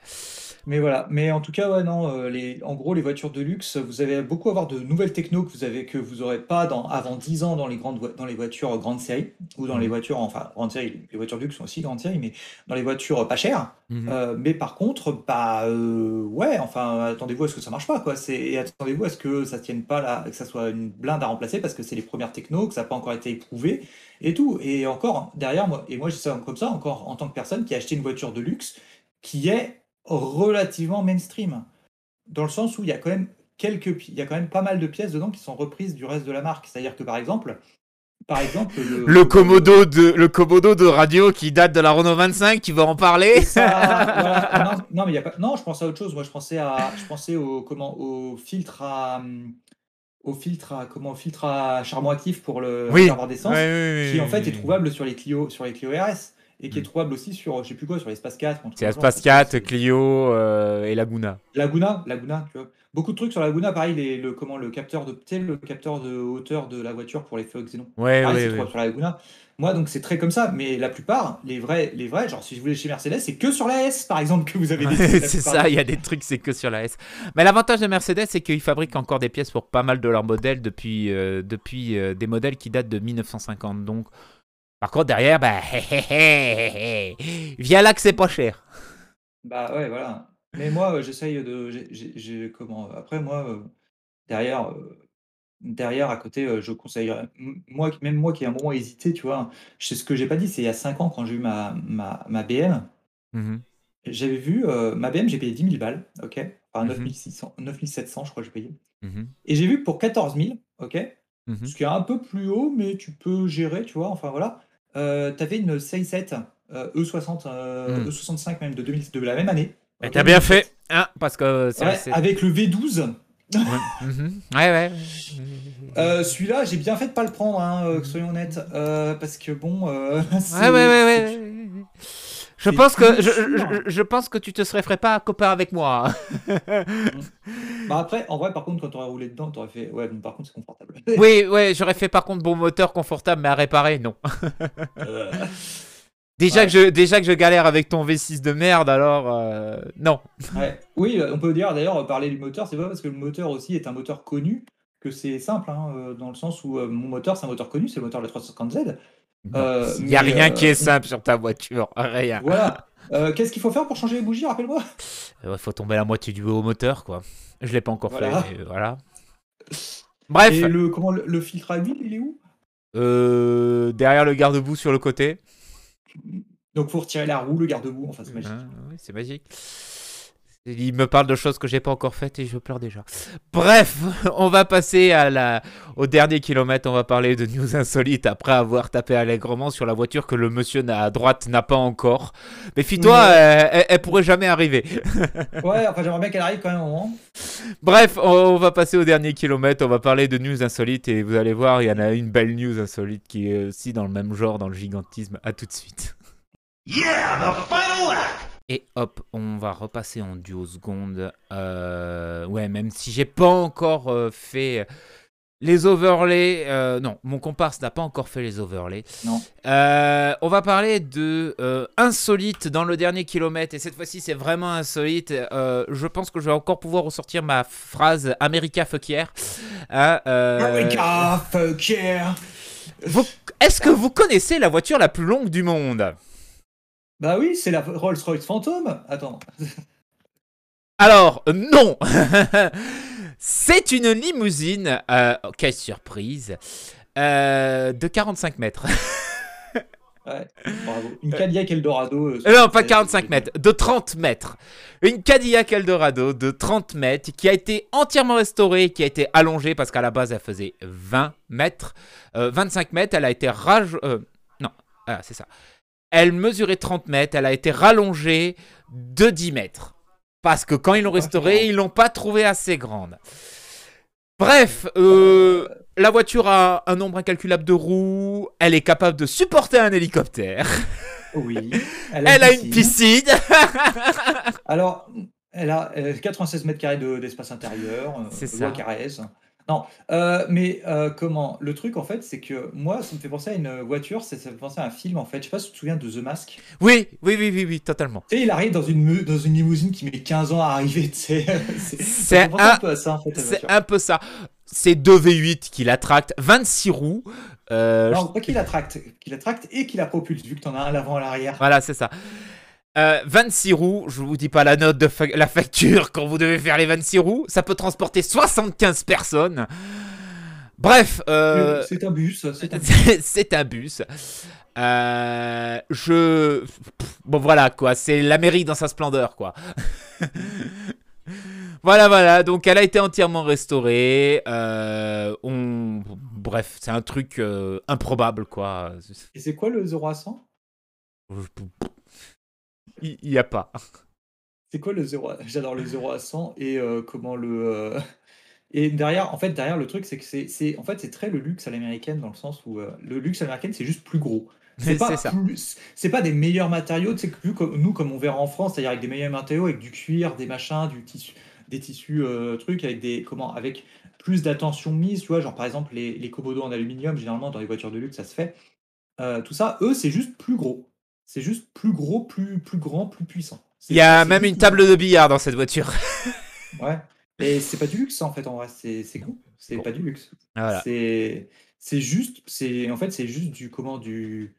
Speaker 2: Mais voilà, mais en tout cas, ouais, non, euh, les, en gros, les voitures de luxe, vous allez beaucoup avoir de nouvelles techno que vous avez que vous aurez pas dans, avant 10 ans dans les grandes dans les voitures grande série ou dans les mmh. voitures, enfin grande série, les voitures de luxe sont aussi grande série, mais dans les voitures pas chères. Mmh. Euh, mais par contre, bah euh, ouais, enfin attendez-vous à ce que ça marche pas quoi. C'est et attendez-vous à ce que ça tienne pas là, que ça soit une blinde à remplacer parce que c'est les premières techno, que ça n'a pas encore été éprouvé et tout. Et encore derrière moi, et moi dis ça comme ça encore en tant que personne qui a acheté une voiture de luxe qui est relativement mainstream, dans le sens où il y a quand même quelques, il y a quand même pas mal de pièces dedans qui sont reprises du reste de la marque. C'est-à-dire que par exemple, par exemple,
Speaker 1: le, le, Komodo de le Komodo de radio qui date de la Renault 25, tu vas en parler?
Speaker 2: Non, mais il y a pas. Non, je pensais à autre chose. Moi, je pensais à, je pensais au comment, au filtre à, au filtre à comment au filtre à charbon actif pour le
Speaker 1: Oui.
Speaker 2: réservoir d'essence,
Speaker 1: Ouais, oui, oui,
Speaker 2: qui en fait est trouvable sur les Clio sur les Clio RS et qui est
Speaker 1: Mm.
Speaker 2: trouvable aussi sur je sais plus quoi sur l'espace 4. un truc
Speaker 1: C'est
Speaker 2: dans le genre,
Speaker 1: Espace
Speaker 2: parce que
Speaker 1: 4,
Speaker 2: c'est-
Speaker 1: Clio euh, et Laguna.
Speaker 2: Laguna, Laguna, tu vois. Beaucoup de trucs sur Laguna, pareil, les, le, comment, le capteur de, le capteur de hauteur de la voiture pour les feux xénon.
Speaker 1: Ouais,
Speaker 2: Pareil,
Speaker 1: ouais,
Speaker 2: c'est
Speaker 1: ouais.
Speaker 2: sur la Laguna. Moi, donc, c'est très comme ça, mais la plupart, les vrais, les vrais, genre, si je voulais chez Mercedes, c'est que sur la S, par exemple, que vous avez des
Speaker 1: c'est ça, il y a des trucs, c'est que sur la S. Mais l'avantage de Mercedes, c'est qu'ils fabriquent encore des pièces pour pas mal de leurs modèles depuis, euh, depuis euh, des modèles qui datent de 1950. Donc, par contre, derrière, bah, hé, hé, hé, hé, hé. viens là que c'est pas cher.
Speaker 2: Bah ouais, voilà. Mais moi, euh, j'essaye de. j'ai- j'ai- j'ai- comment Après, moi, euh, derrière, euh, derrière, à côté, euh, je conseillerais. m- Moi, qui- même moi qui ai un moment hésité, tu vois, c'est ce que j'ai pas dit, c'est il y a 5 ans quand j'ai eu ma, ma, ma BM.
Speaker 1: Mhm,
Speaker 2: J'avais vu euh, ma BM, j'ai payé 10 000 balles, ok Enfin,
Speaker 1: Mhm.
Speaker 2: 9600, 9700, je crois que j'ai payé.
Speaker 1: mhm,
Speaker 2: Et j'ai vu que pour 14 000, ok
Speaker 1: mhm.
Speaker 2: Ce qui est un peu plus haut, mais tu peux gérer, tu vois, enfin voilà. Euh, T'avais une 6.7 euh, E60, euh,
Speaker 1: Mm.
Speaker 2: E65 même de, 2000 de la même année.
Speaker 1: T'as bien
Speaker 2: 2007.
Speaker 1: fait, hein, parce que c'est
Speaker 2: Ouais, avec le V12.
Speaker 1: Ouais, mhm. ouais, ouais.
Speaker 2: Euh, Celui-là, j'ai bien fait de pas le prendre, hein, euh, soyons honnêtes. parce que bon.
Speaker 1: Ouais, ouais, ouais, ouais. Je pense que je,
Speaker 2: sûr.
Speaker 1: je, je pense que tu te serais fait pas copain avec moi.
Speaker 2: Bah après, en vrai, par contre, quand t'aurais roulé dedans, t'aurais fait. Ouais, bon, par contre, c'est confortable.
Speaker 1: oui, ouais, j'aurais fait par contre bon moteur confortable, mais à réparer, non.
Speaker 2: Euh,
Speaker 1: Déjà,
Speaker 2: Ouais.
Speaker 1: que je, déjà que je galère avec ton V6 de merde, alors euh, non.
Speaker 2: ouais. Oui, on peut dire d'ailleurs, parler du moteur, c'est pas parce que le moteur aussi est un moteur connu que c'est simple, hein, euh, dans le sens où euh, mon moteur, c'est un moteur connu, c'est le moteur de la 350Z. Euh,
Speaker 1: Il n'y a
Speaker 2: mais,
Speaker 1: rien
Speaker 2: euh,
Speaker 1: qui est simple sur ta voiture, rien.
Speaker 2: Voilà. Euh, Qu'est-ce qu'il faut faire pour changer les bougies, rappelle-moi?
Speaker 1: Il faut tomber la moitié du haut moteur, quoi. Je l'ai pas encore
Speaker 2: Voilà.
Speaker 1: fait, mais voilà. Bref,
Speaker 2: Et le, comment, le, le filtre à huile, il est où?
Speaker 1: Euh, derrière le garde-boue sur le côté.
Speaker 2: Donc, faut retirer la roue, le garde-boue, enfin, c'est magique.
Speaker 1: Oui, c'est magique. Il me parle de choses que j'ai pas encore faites et je pleure déjà. Bref, on va passer à la... au dernier kilomètre. On va parler de news insolites après avoir tapé allègrement sur la voiture que le monsieur n'a- à droite n'a pas encore. Mais fie-toi,
Speaker 2: Ouais.
Speaker 1: euh, elle, elle pourrait jamais arriver.
Speaker 2: Ouais, enfin, j'aimerais bien qu'elle arrive quand même au moment.
Speaker 1: Bref, on, on va passer au dernier kilomètre. On va parler de news insolites et vous allez voir, il y en a une belle news insolite qui est aussi dans le même genre, dans le gigantisme. À tout de suite.
Speaker 3: Yeah, the final lap!
Speaker 1: Et hop, on va repasser en duo seconde. Euh, ouais, même si j'ai pas encore euh, fait les overlays. euh, non, mon comparse n'a pas encore fait les overlays.
Speaker 2: Non.
Speaker 1: On va parler de insolite dans le dernier kilomètre. Et cette fois-ci, c'est vraiment insolite. Je pense que je vais encore pouvoir ressortir ma phrase America fuck yeah. Euh,
Speaker 2: America, fuck yeah
Speaker 1: Est-ce que vous connaissez la voiture la plus longue du monde?
Speaker 2: Bah oui, c'est la Rolls-Royce Phantom. Attends.
Speaker 1: Alors, non C'est une limousine, euh, oh, quelle surprise, euh, de 45 mètres.
Speaker 2: Ouais, bravo. Une Cadillac Eldorado. euh,
Speaker 1: Euh, non, pas
Speaker 2: c'est-
Speaker 1: 45 mètres, de 30 mètres. Une Cadillac Eldorado de 30 mètres qui a été entièrement restaurée, qui a été allongée parce qu'à la base elle faisait 20 mètres, euh, 25 mètres, elle a été raj... euh, non, ah, c'est ça. Elle mesurait 30 mètres, elle a été rallongée de 10 mètres. Parce que quand ils l'ont restaurée, ils l'ont pas trouvée assez grande. Bref, euh, la voiture a un nombre incalculable de roues, elle est capable de supporter un hélicoptère,
Speaker 2: Oui.
Speaker 1: elle a une piscine.
Speaker 2: Alors, elle a euh, 96 mètres carrés de- d'espace intérieur. euh,
Speaker 1: C'est
Speaker 2: loi
Speaker 1: ça.
Speaker 2: Non, euh, mais euh, comment? Le truc, en fait, c'est que moi, ça me fait penser à une voiture, ça, ça me fait penser à un film, en fait. Je sais pas si tu te souviens de The Mask.
Speaker 1: Oui, oui, oui, oui, oui, totalement.
Speaker 2: Tu sais, il arrive dans une, dans une limousine qui met 15 ans à arriver, tu sais. C'est ça me fait penser
Speaker 1: un-
Speaker 2: un peu à ça, en fait, la
Speaker 1: C'est
Speaker 2: voiture.
Speaker 1: un peu ça. C'est 2 V8 qui la tractent, 26 roues. euh,
Speaker 2: Non, pas qu'il la tracte, qu'il la tracte et qu'il la propulse, vu que t'en as un à l'avant à l'arrière.
Speaker 1: Voilà, c'est ça. Euh, 26 roues, je vous dis pas la note de fa- la facture quand vous devez faire les 26 roues. Ça peut transporter 75 personnes. Bref, euh,
Speaker 2: C'est un bus, c'est un
Speaker 1: c'est c'est un bus. Euh, je. pff, Bon, voilà, quoi. C'est l'Amérique dans sa splendeur, quoi. voilà, voilà. Donc, elle a été entièrement restaurée. Euh, on... Bref, c'est un truc euh, improbable, quoi.
Speaker 2: Et c'est quoi le 0 à 100
Speaker 1: Il n'y a pas.
Speaker 2: C'est quoi le 0 à... J'adore le 0 à 100 et euh, comment le... euh, Et derrière, en fait, derrière le truc, c'est que c'est, en fait, c'est très le luxe à l'américaine dans le sens où euh, le luxe à l'américaine, c'est juste plus gros. C'est pas,
Speaker 1: C'est
Speaker 2: pas des meilleurs matériaux, tu sais, que comme nous, comme on verra en France, c'est-à-dire avec des meilleurs matériaux, avec du cuir, des machins, du tissu, des tissus euh, trucs, avec des, comment, avec plus d'attention mise, tu vois, genre par exemple les, les Komodo en aluminium, généralement dans les voitures de luxe, ça se fait. Euh, tout ça, eux, c'est juste plus gros. C'est juste plus gros, plus, plus grand, plus puissant.
Speaker 1: Il y a même une table de billard dans cette voiture.
Speaker 2: Ouais. Et c'est pas du luxe, en fait, en vrai. C'est cool. C'est
Speaker 1: Bon.
Speaker 2: pas du luxe.
Speaker 1: Voilà.
Speaker 2: C'est juste, c'est en fait, c'est juste du comment du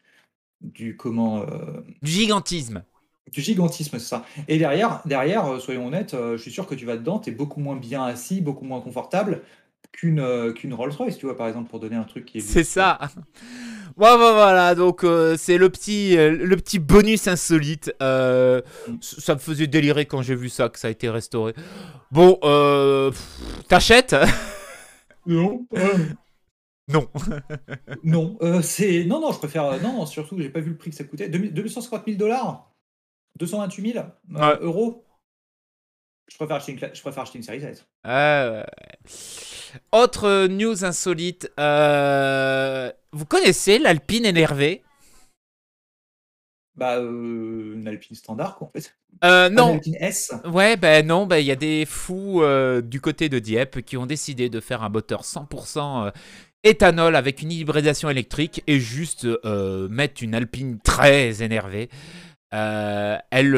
Speaker 2: du comment euh,
Speaker 1: Du gigantisme.
Speaker 2: du gigantisme, c'est ça. Et derrière, derrière, euh, soyons honnêtes, euh, je suis sûr que tu vas dedans, t'es beaucoup moins bien assis, beaucoup moins confortable qu'une euh, qu'une Rolls-Royce, tu vois, par exemple, pour donner un truc qui est.
Speaker 1: C'est ça. Bon, bah, voilà, donc euh, c'est le petit, euh, le petit bonus insolite. Euh,
Speaker 2: Mm.
Speaker 1: ça me faisait délirer quand j'ai vu ça, que ça a été restauré. Bon, t'achètes?
Speaker 2: Non.
Speaker 1: Non.
Speaker 2: non. c'est non, non, je préfère. non, surtout, j'ai pas vu le prix que ça coûtait. 2000 250 000 dollars, 228 000 euh,
Speaker 1: Ouais.
Speaker 2: euros? Je préfère acheter une, je préfère acheter une série 7.
Speaker 1: Euh, Autre news insolite. euh, Vous connaissez l'Alpine énervée
Speaker 2: Bah, euh, une Alpine standard, quoi, en fait.
Speaker 1: euh,
Speaker 2: Pas Une
Speaker 1: Non.
Speaker 2: Alpine S?
Speaker 1: Ouais, ben non, ben il y a des fous euh, du côté de Dieppe qui ont décidé de faire un moteur 100% euh, éthanol avec une hybridation électrique et juste mettre une Alpine très énervée. Elle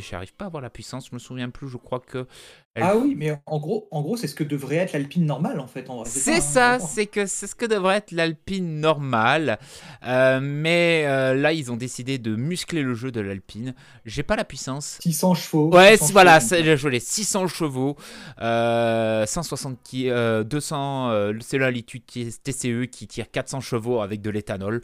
Speaker 1: j'arrive pas à voir la puissance, je me souviens plus. Je crois que elle-
Speaker 2: Ah oui, mais en gros, en gros, c'est ce que devrait être l'Alpine normale, en fait.
Speaker 1: C'est
Speaker 2: hein,
Speaker 1: ça,
Speaker 2: vraiment.
Speaker 1: c'est que c'est ce que devrait être l'Alpine normale. Euh, mais euh, là, ils ont décidé de muscler le jeu de l'Alpine. J'ai pas la puissance.
Speaker 2: 600 chevaux.
Speaker 1: Ouais,
Speaker 2: 600
Speaker 1: c'est- voilà, je l'ai 600 chevaux, euh, 160 qui, euh, 200, euh, c'est la Litude TCE qui tire 400 chevaux avec de l'éthanol.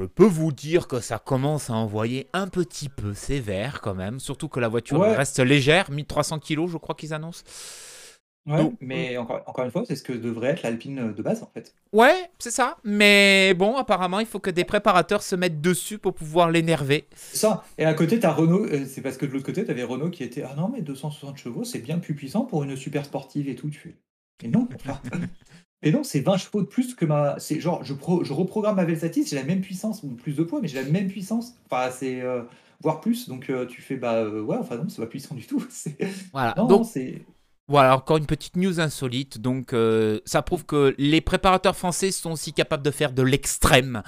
Speaker 1: Je peux vous dire que ça commence à envoyer un petit peu sévère quand même, surtout que la voiture
Speaker 2: Ouais.
Speaker 1: reste légère, 1300 kilos, je crois qu'ils annoncent.
Speaker 2: Ouais,
Speaker 1: Donc-
Speaker 2: mais encore, encore une fois, c'est ce que devrait être l'Alpine de base, en fait.
Speaker 1: Ouais, c'est ça. Mais bon, apparemment, il faut que des préparateurs se mettent dessus pour pouvoir l'énerver.
Speaker 2: Ça. Et à côté, t'as Renault. euh, C'est parce que de l'autre côté, t'avais Renault qui était Ah non, mais 260 chevaux, c'est bien plus puissant pour une super sportive et tout. Tu fais. Et non, Et non, c'est 20 chevaux de plus que ma. C'est genre, je, pro- je reprogramme ma Velsatis, j'ai la même puissance, plus de poids, mais j'ai la même puissance. Enfin, c'est. euh, voire plus. Donc, euh, tu fais, bah euh, ouais, enfin, non, c'est pas puissant du tout.
Speaker 1: Voilà.
Speaker 2: Non,
Speaker 1: Donc,
Speaker 2: c'est.
Speaker 1: Voilà, encore une petite news insolite. Donc, euh, ça prouve que les préparateurs français sont aussi capables de faire de l'extrême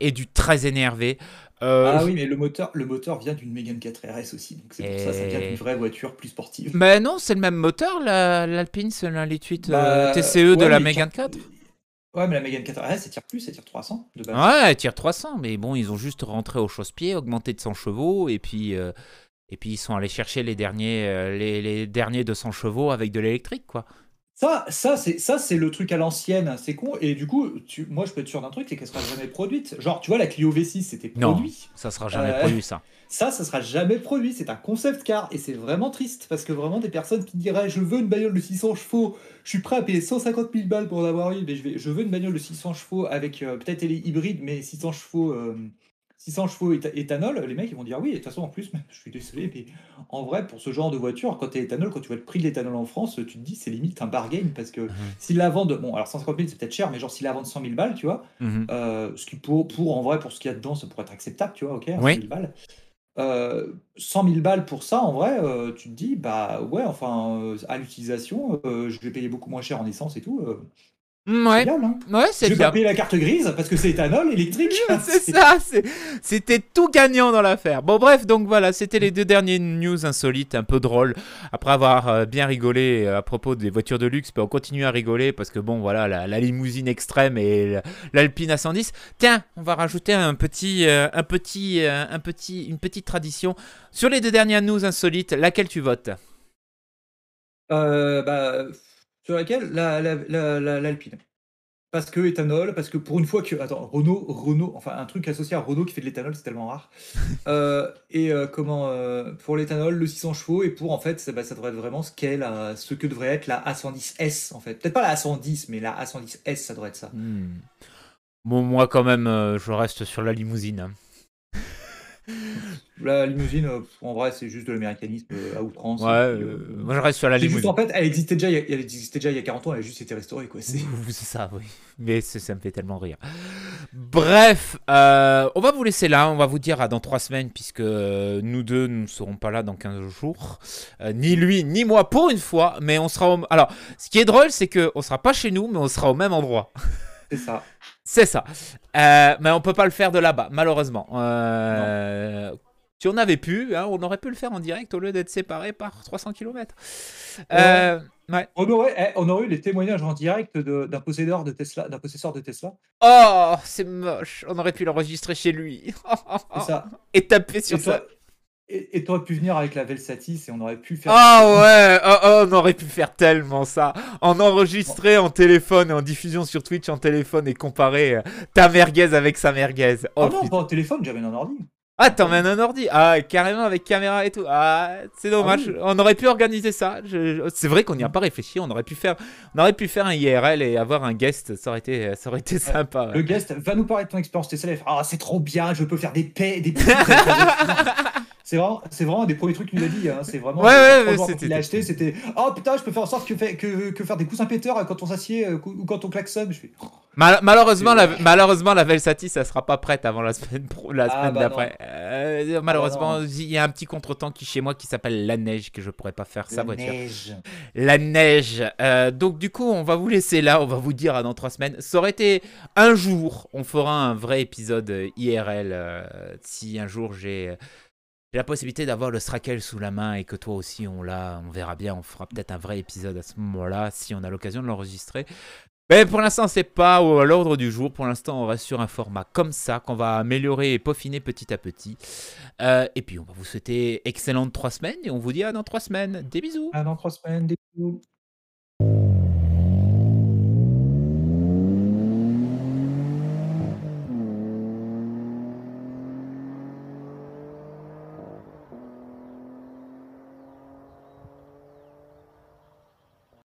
Speaker 1: et du très énervé. Euh,
Speaker 2: Ah oui, mais le moteur, le moteur vient d'une Mégane 4 RS aussi. Donc, c'est pour ça que ça vient
Speaker 1: Et-
Speaker 2: d'une vraie voiture plus sportive.
Speaker 1: Mais non, c'est le même moteur, la- l'Alpine, c'est l'Alitude
Speaker 2: Bah,
Speaker 1: TCE de
Speaker 2: ouais,
Speaker 1: la
Speaker 2: mais
Speaker 1: Mégane
Speaker 2: car-
Speaker 1: 4.
Speaker 2: Ouais, mais la Mégane 4 RS, elle tire plus, elle tire 300 de base.
Speaker 1: Ouais, elle tire 300, mais bon, ils ont juste rentré au chausse-pied, augmenté de 100 chevaux, et puis, euh, et puis ils sont allés chercher les derniers, euh, les, les derniers 200 chevaux avec de l'électrique, quoi.
Speaker 2: Ça, ça c'est ça, c'est le truc à l'ancienne, c'est con. Et du coup, tu, moi, je peux être sûr d'un truc, c'est qu'elle sera jamais produite. Genre, tu vois, la Clio V6, c'était
Speaker 1: Non.
Speaker 2: produit.
Speaker 1: Ça sera jamais
Speaker 2: Euh,
Speaker 1: produit, ça.
Speaker 2: Ça, ça sera jamais produit. C'est un concept car, et c'est vraiment triste parce que vraiment des personnes qui diraient, je veux une bagnole de 600 chevaux, je suis prêt à payer 150 000 balles pour en avoir une, mais je vais, je veux une bagnole de 600 chevaux avec euh, peut-être elle est hybride, mais 600 chevaux. euh, 600 chevaux éthanol, les mecs ils vont dire oui, et de toute façon en plus, je suis désolé, mais en vrai pour ce genre de voiture, quand t'es éthanol, quand tu vois le prix de l'éthanol en France, tu te dis c'est limite un bargain parce que
Speaker 1: Mhm.
Speaker 2: s'ils la vendent, bon alors 150 000 c'est peut-être cher, mais genre s'ils la vendent 100 000 balles, tu vois,
Speaker 1: Mhm.
Speaker 2: euh, ce qui pour, pour en vrai pour ce qu'il y a dedans ça pourrait être acceptable, tu vois, ok, hein,
Speaker 1: Oui.
Speaker 2: 100 000 balles. Euh, 100 000 balles pour ça, en vrai, euh, tu te dis, bah ouais, enfin, euh, à l'utilisation, je vais payer beaucoup moins cher en essence et tout. Euh,
Speaker 1: Mm,
Speaker 2: c'est
Speaker 1: Ouais,
Speaker 2: hein.
Speaker 1: ouais,
Speaker 2: Je
Speaker 1: c'est
Speaker 2: vais payer la carte grise parce que c'est éthanol, électrique.
Speaker 1: C'est ça, c'était tout gagnant dans l'affaire. Bon bref, donc voilà, c'était les deux dernières news insolites, un peu drôles. Après avoir euh, bien rigolé euh, à propos des voitures de luxe, ben, on continue à rigoler parce que bon voilà, la, la limousine extrême et l'Alpine A110. Tiens, on va rajouter un petit, euh, un petit, euh, un petit, une petite tradition. Sur les deux dernières news insolites, laquelle tu votes?
Speaker 2: Euh, bah, sur laquelle la, la, la- la- l'Alpine. Parce que éthanol, parce que pour une fois que. Attends, Renault, Renault, enfin un truc associé à Renault qui fait de l'éthanol, c'est tellement rare. Euh, et euh, comment. euh, pour l'éthanol, le 600 chevaux, et pour en fait, ça, bah, ça devrait être vraiment ce qu'est la- ce que devrait être la A110S en fait. Peut-être pas la A110, mais la A110S, ça devrait être ça.
Speaker 1: Hmm. Bon, moi quand même, je reste sur la limousine. hein.
Speaker 2: La limousine, euh, en vrai, c'est juste de l'américanisme euh, à outrance.
Speaker 1: Ouais,
Speaker 2: et puis,
Speaker 1: euh,
Speaker 2: euh,
Speaker 1: moi je reste sur la
Speaker 2: c'est juste,
Speaker 1: limousine.
Speaker 2: en fait, elle existait déjà, il y a- elle existait déjà il y a 40 ans, elle a juste été restaurée, quoi. C'est...
Speaker 1: Ça, oui. Mais ça me fait tellement rire. Bref, euh, on va vous laisser là. On va vous dire à dans trois semaines, puisque euh, nous deux, nous ne serons pas là dans 15 jours. Euh, ni lui, ni moi, pour une fois. Mais on sera au... Alors, ce qui est drôle, c'est qu'on ne sera pas chez nous, mais on sera au même endroit.
Speaker 2: c'est ça.
Speaker 1: C'est ça. Euh, mais on peut pas le faire de là-bas, malheureusement. Euh, si on avait pu, hein, on aurait pu le faire en direct au lieu d'être séparés par 300 km. Euh, ouais.
Speaker 2: On aurait, eh, on aurait eu les témoignages en direct d'un possédeur de Tesla, d'un possesseur de Tesla.
Speaker 1: Oh, c'est moche. On aurait pu l'enregistrer chez lui.
Speaker 2: Ça.
Speaker 1: Et taper sur ça.
Speaker 2: toi, et, et t'aurais pu venir avec la Velsatis et on aurait pu faire.
Speaker 1: Ah ouais, oh, oh, on aurait pu faire tellement ça. En enregistrer en téléphone et en diffusion sur Twitch en téléphone et comparer euh, ta merguez avec sa merguez. Oh,
Speaker 2: Oh non,
Speaker 1: putain.
Speaker 2: pas au téléphone, j'avais un ordi.
Speaker 1: Ah, t'emmènes un ordi Ah, carrément avec caméra et tout. Ah, c'est dommage.
Speaker 2: Ah oui.
Speaker 1: On aurait pu organiser ça. Je- C'est vrai qu'on n'y a pas réfléchi. On aurait pu faire, on aurait pu faire un IRL et avoir un guest. Ça aurait été, ça aurait été sympa. ouais.
Speaker 2: Le guest va nous parler de ton expérience faire, Ah, c'est trop bien, je peux faire des paix, des C'est vraiment, c'est vraiment un des premiers trucs qu'il nous a dit. hein. C'est vraiment.
Speaker 1: Ouais, ouais,
Speaker 2: trois
Speaker 1: mais
Speaker 2: jours
Speaker 1: c'était-
Speaker 2: quand il l'a acheté, c'était. Oh putain, je peux faire en sorte que, fait- que, que faire des coussins péteurs quand on s'assied euh, ou quand on klaxonne. Je fais.
Speaker 1: Mal- malheureusement, la, malheureusement, la Velsatis, ça sera pas prête avant la semaine, la
Speaker 2: Ah,
Speaker 1: semaine
Speaker 2: bah
Speaker 1: d'après. Euh, malheureusement,
Speaker 2: non.
Speaker 1: il y a un petit contretemps qui chez moi qui s'appelle la neige que je pourrais pas faire sa
Speaker 2: La
Speaker 1: voiture.
Speaker 2: neige.
Speaker 1: La neige. Euh, donc du coup, on va vous laisser là. On va vous dire dans trois semaines. Ça aurait été un jour. On fera un vrai épisode euh, IRL. euh, si un jour j'ai j'ai la possibilité d'avoir le Strakel sous la main et que toi aussi on l'a, on verra bien. On fera peut-être un vrai épisode à ce moment-là si on a l'occasion de l'enregistrer. Mais pour l'instant, c'est pas à l'ordre du jour. Pour l'instant, on reste sur un format comme ça qu'on va améliorer et peaufiner petit à petit. Euh, et puis, on va vous souhaiter excellentes trois semaines et on vous dit à dans trois semaines. Des bisous.
Speaker 2: Ah, dans trois semaines, des bisous.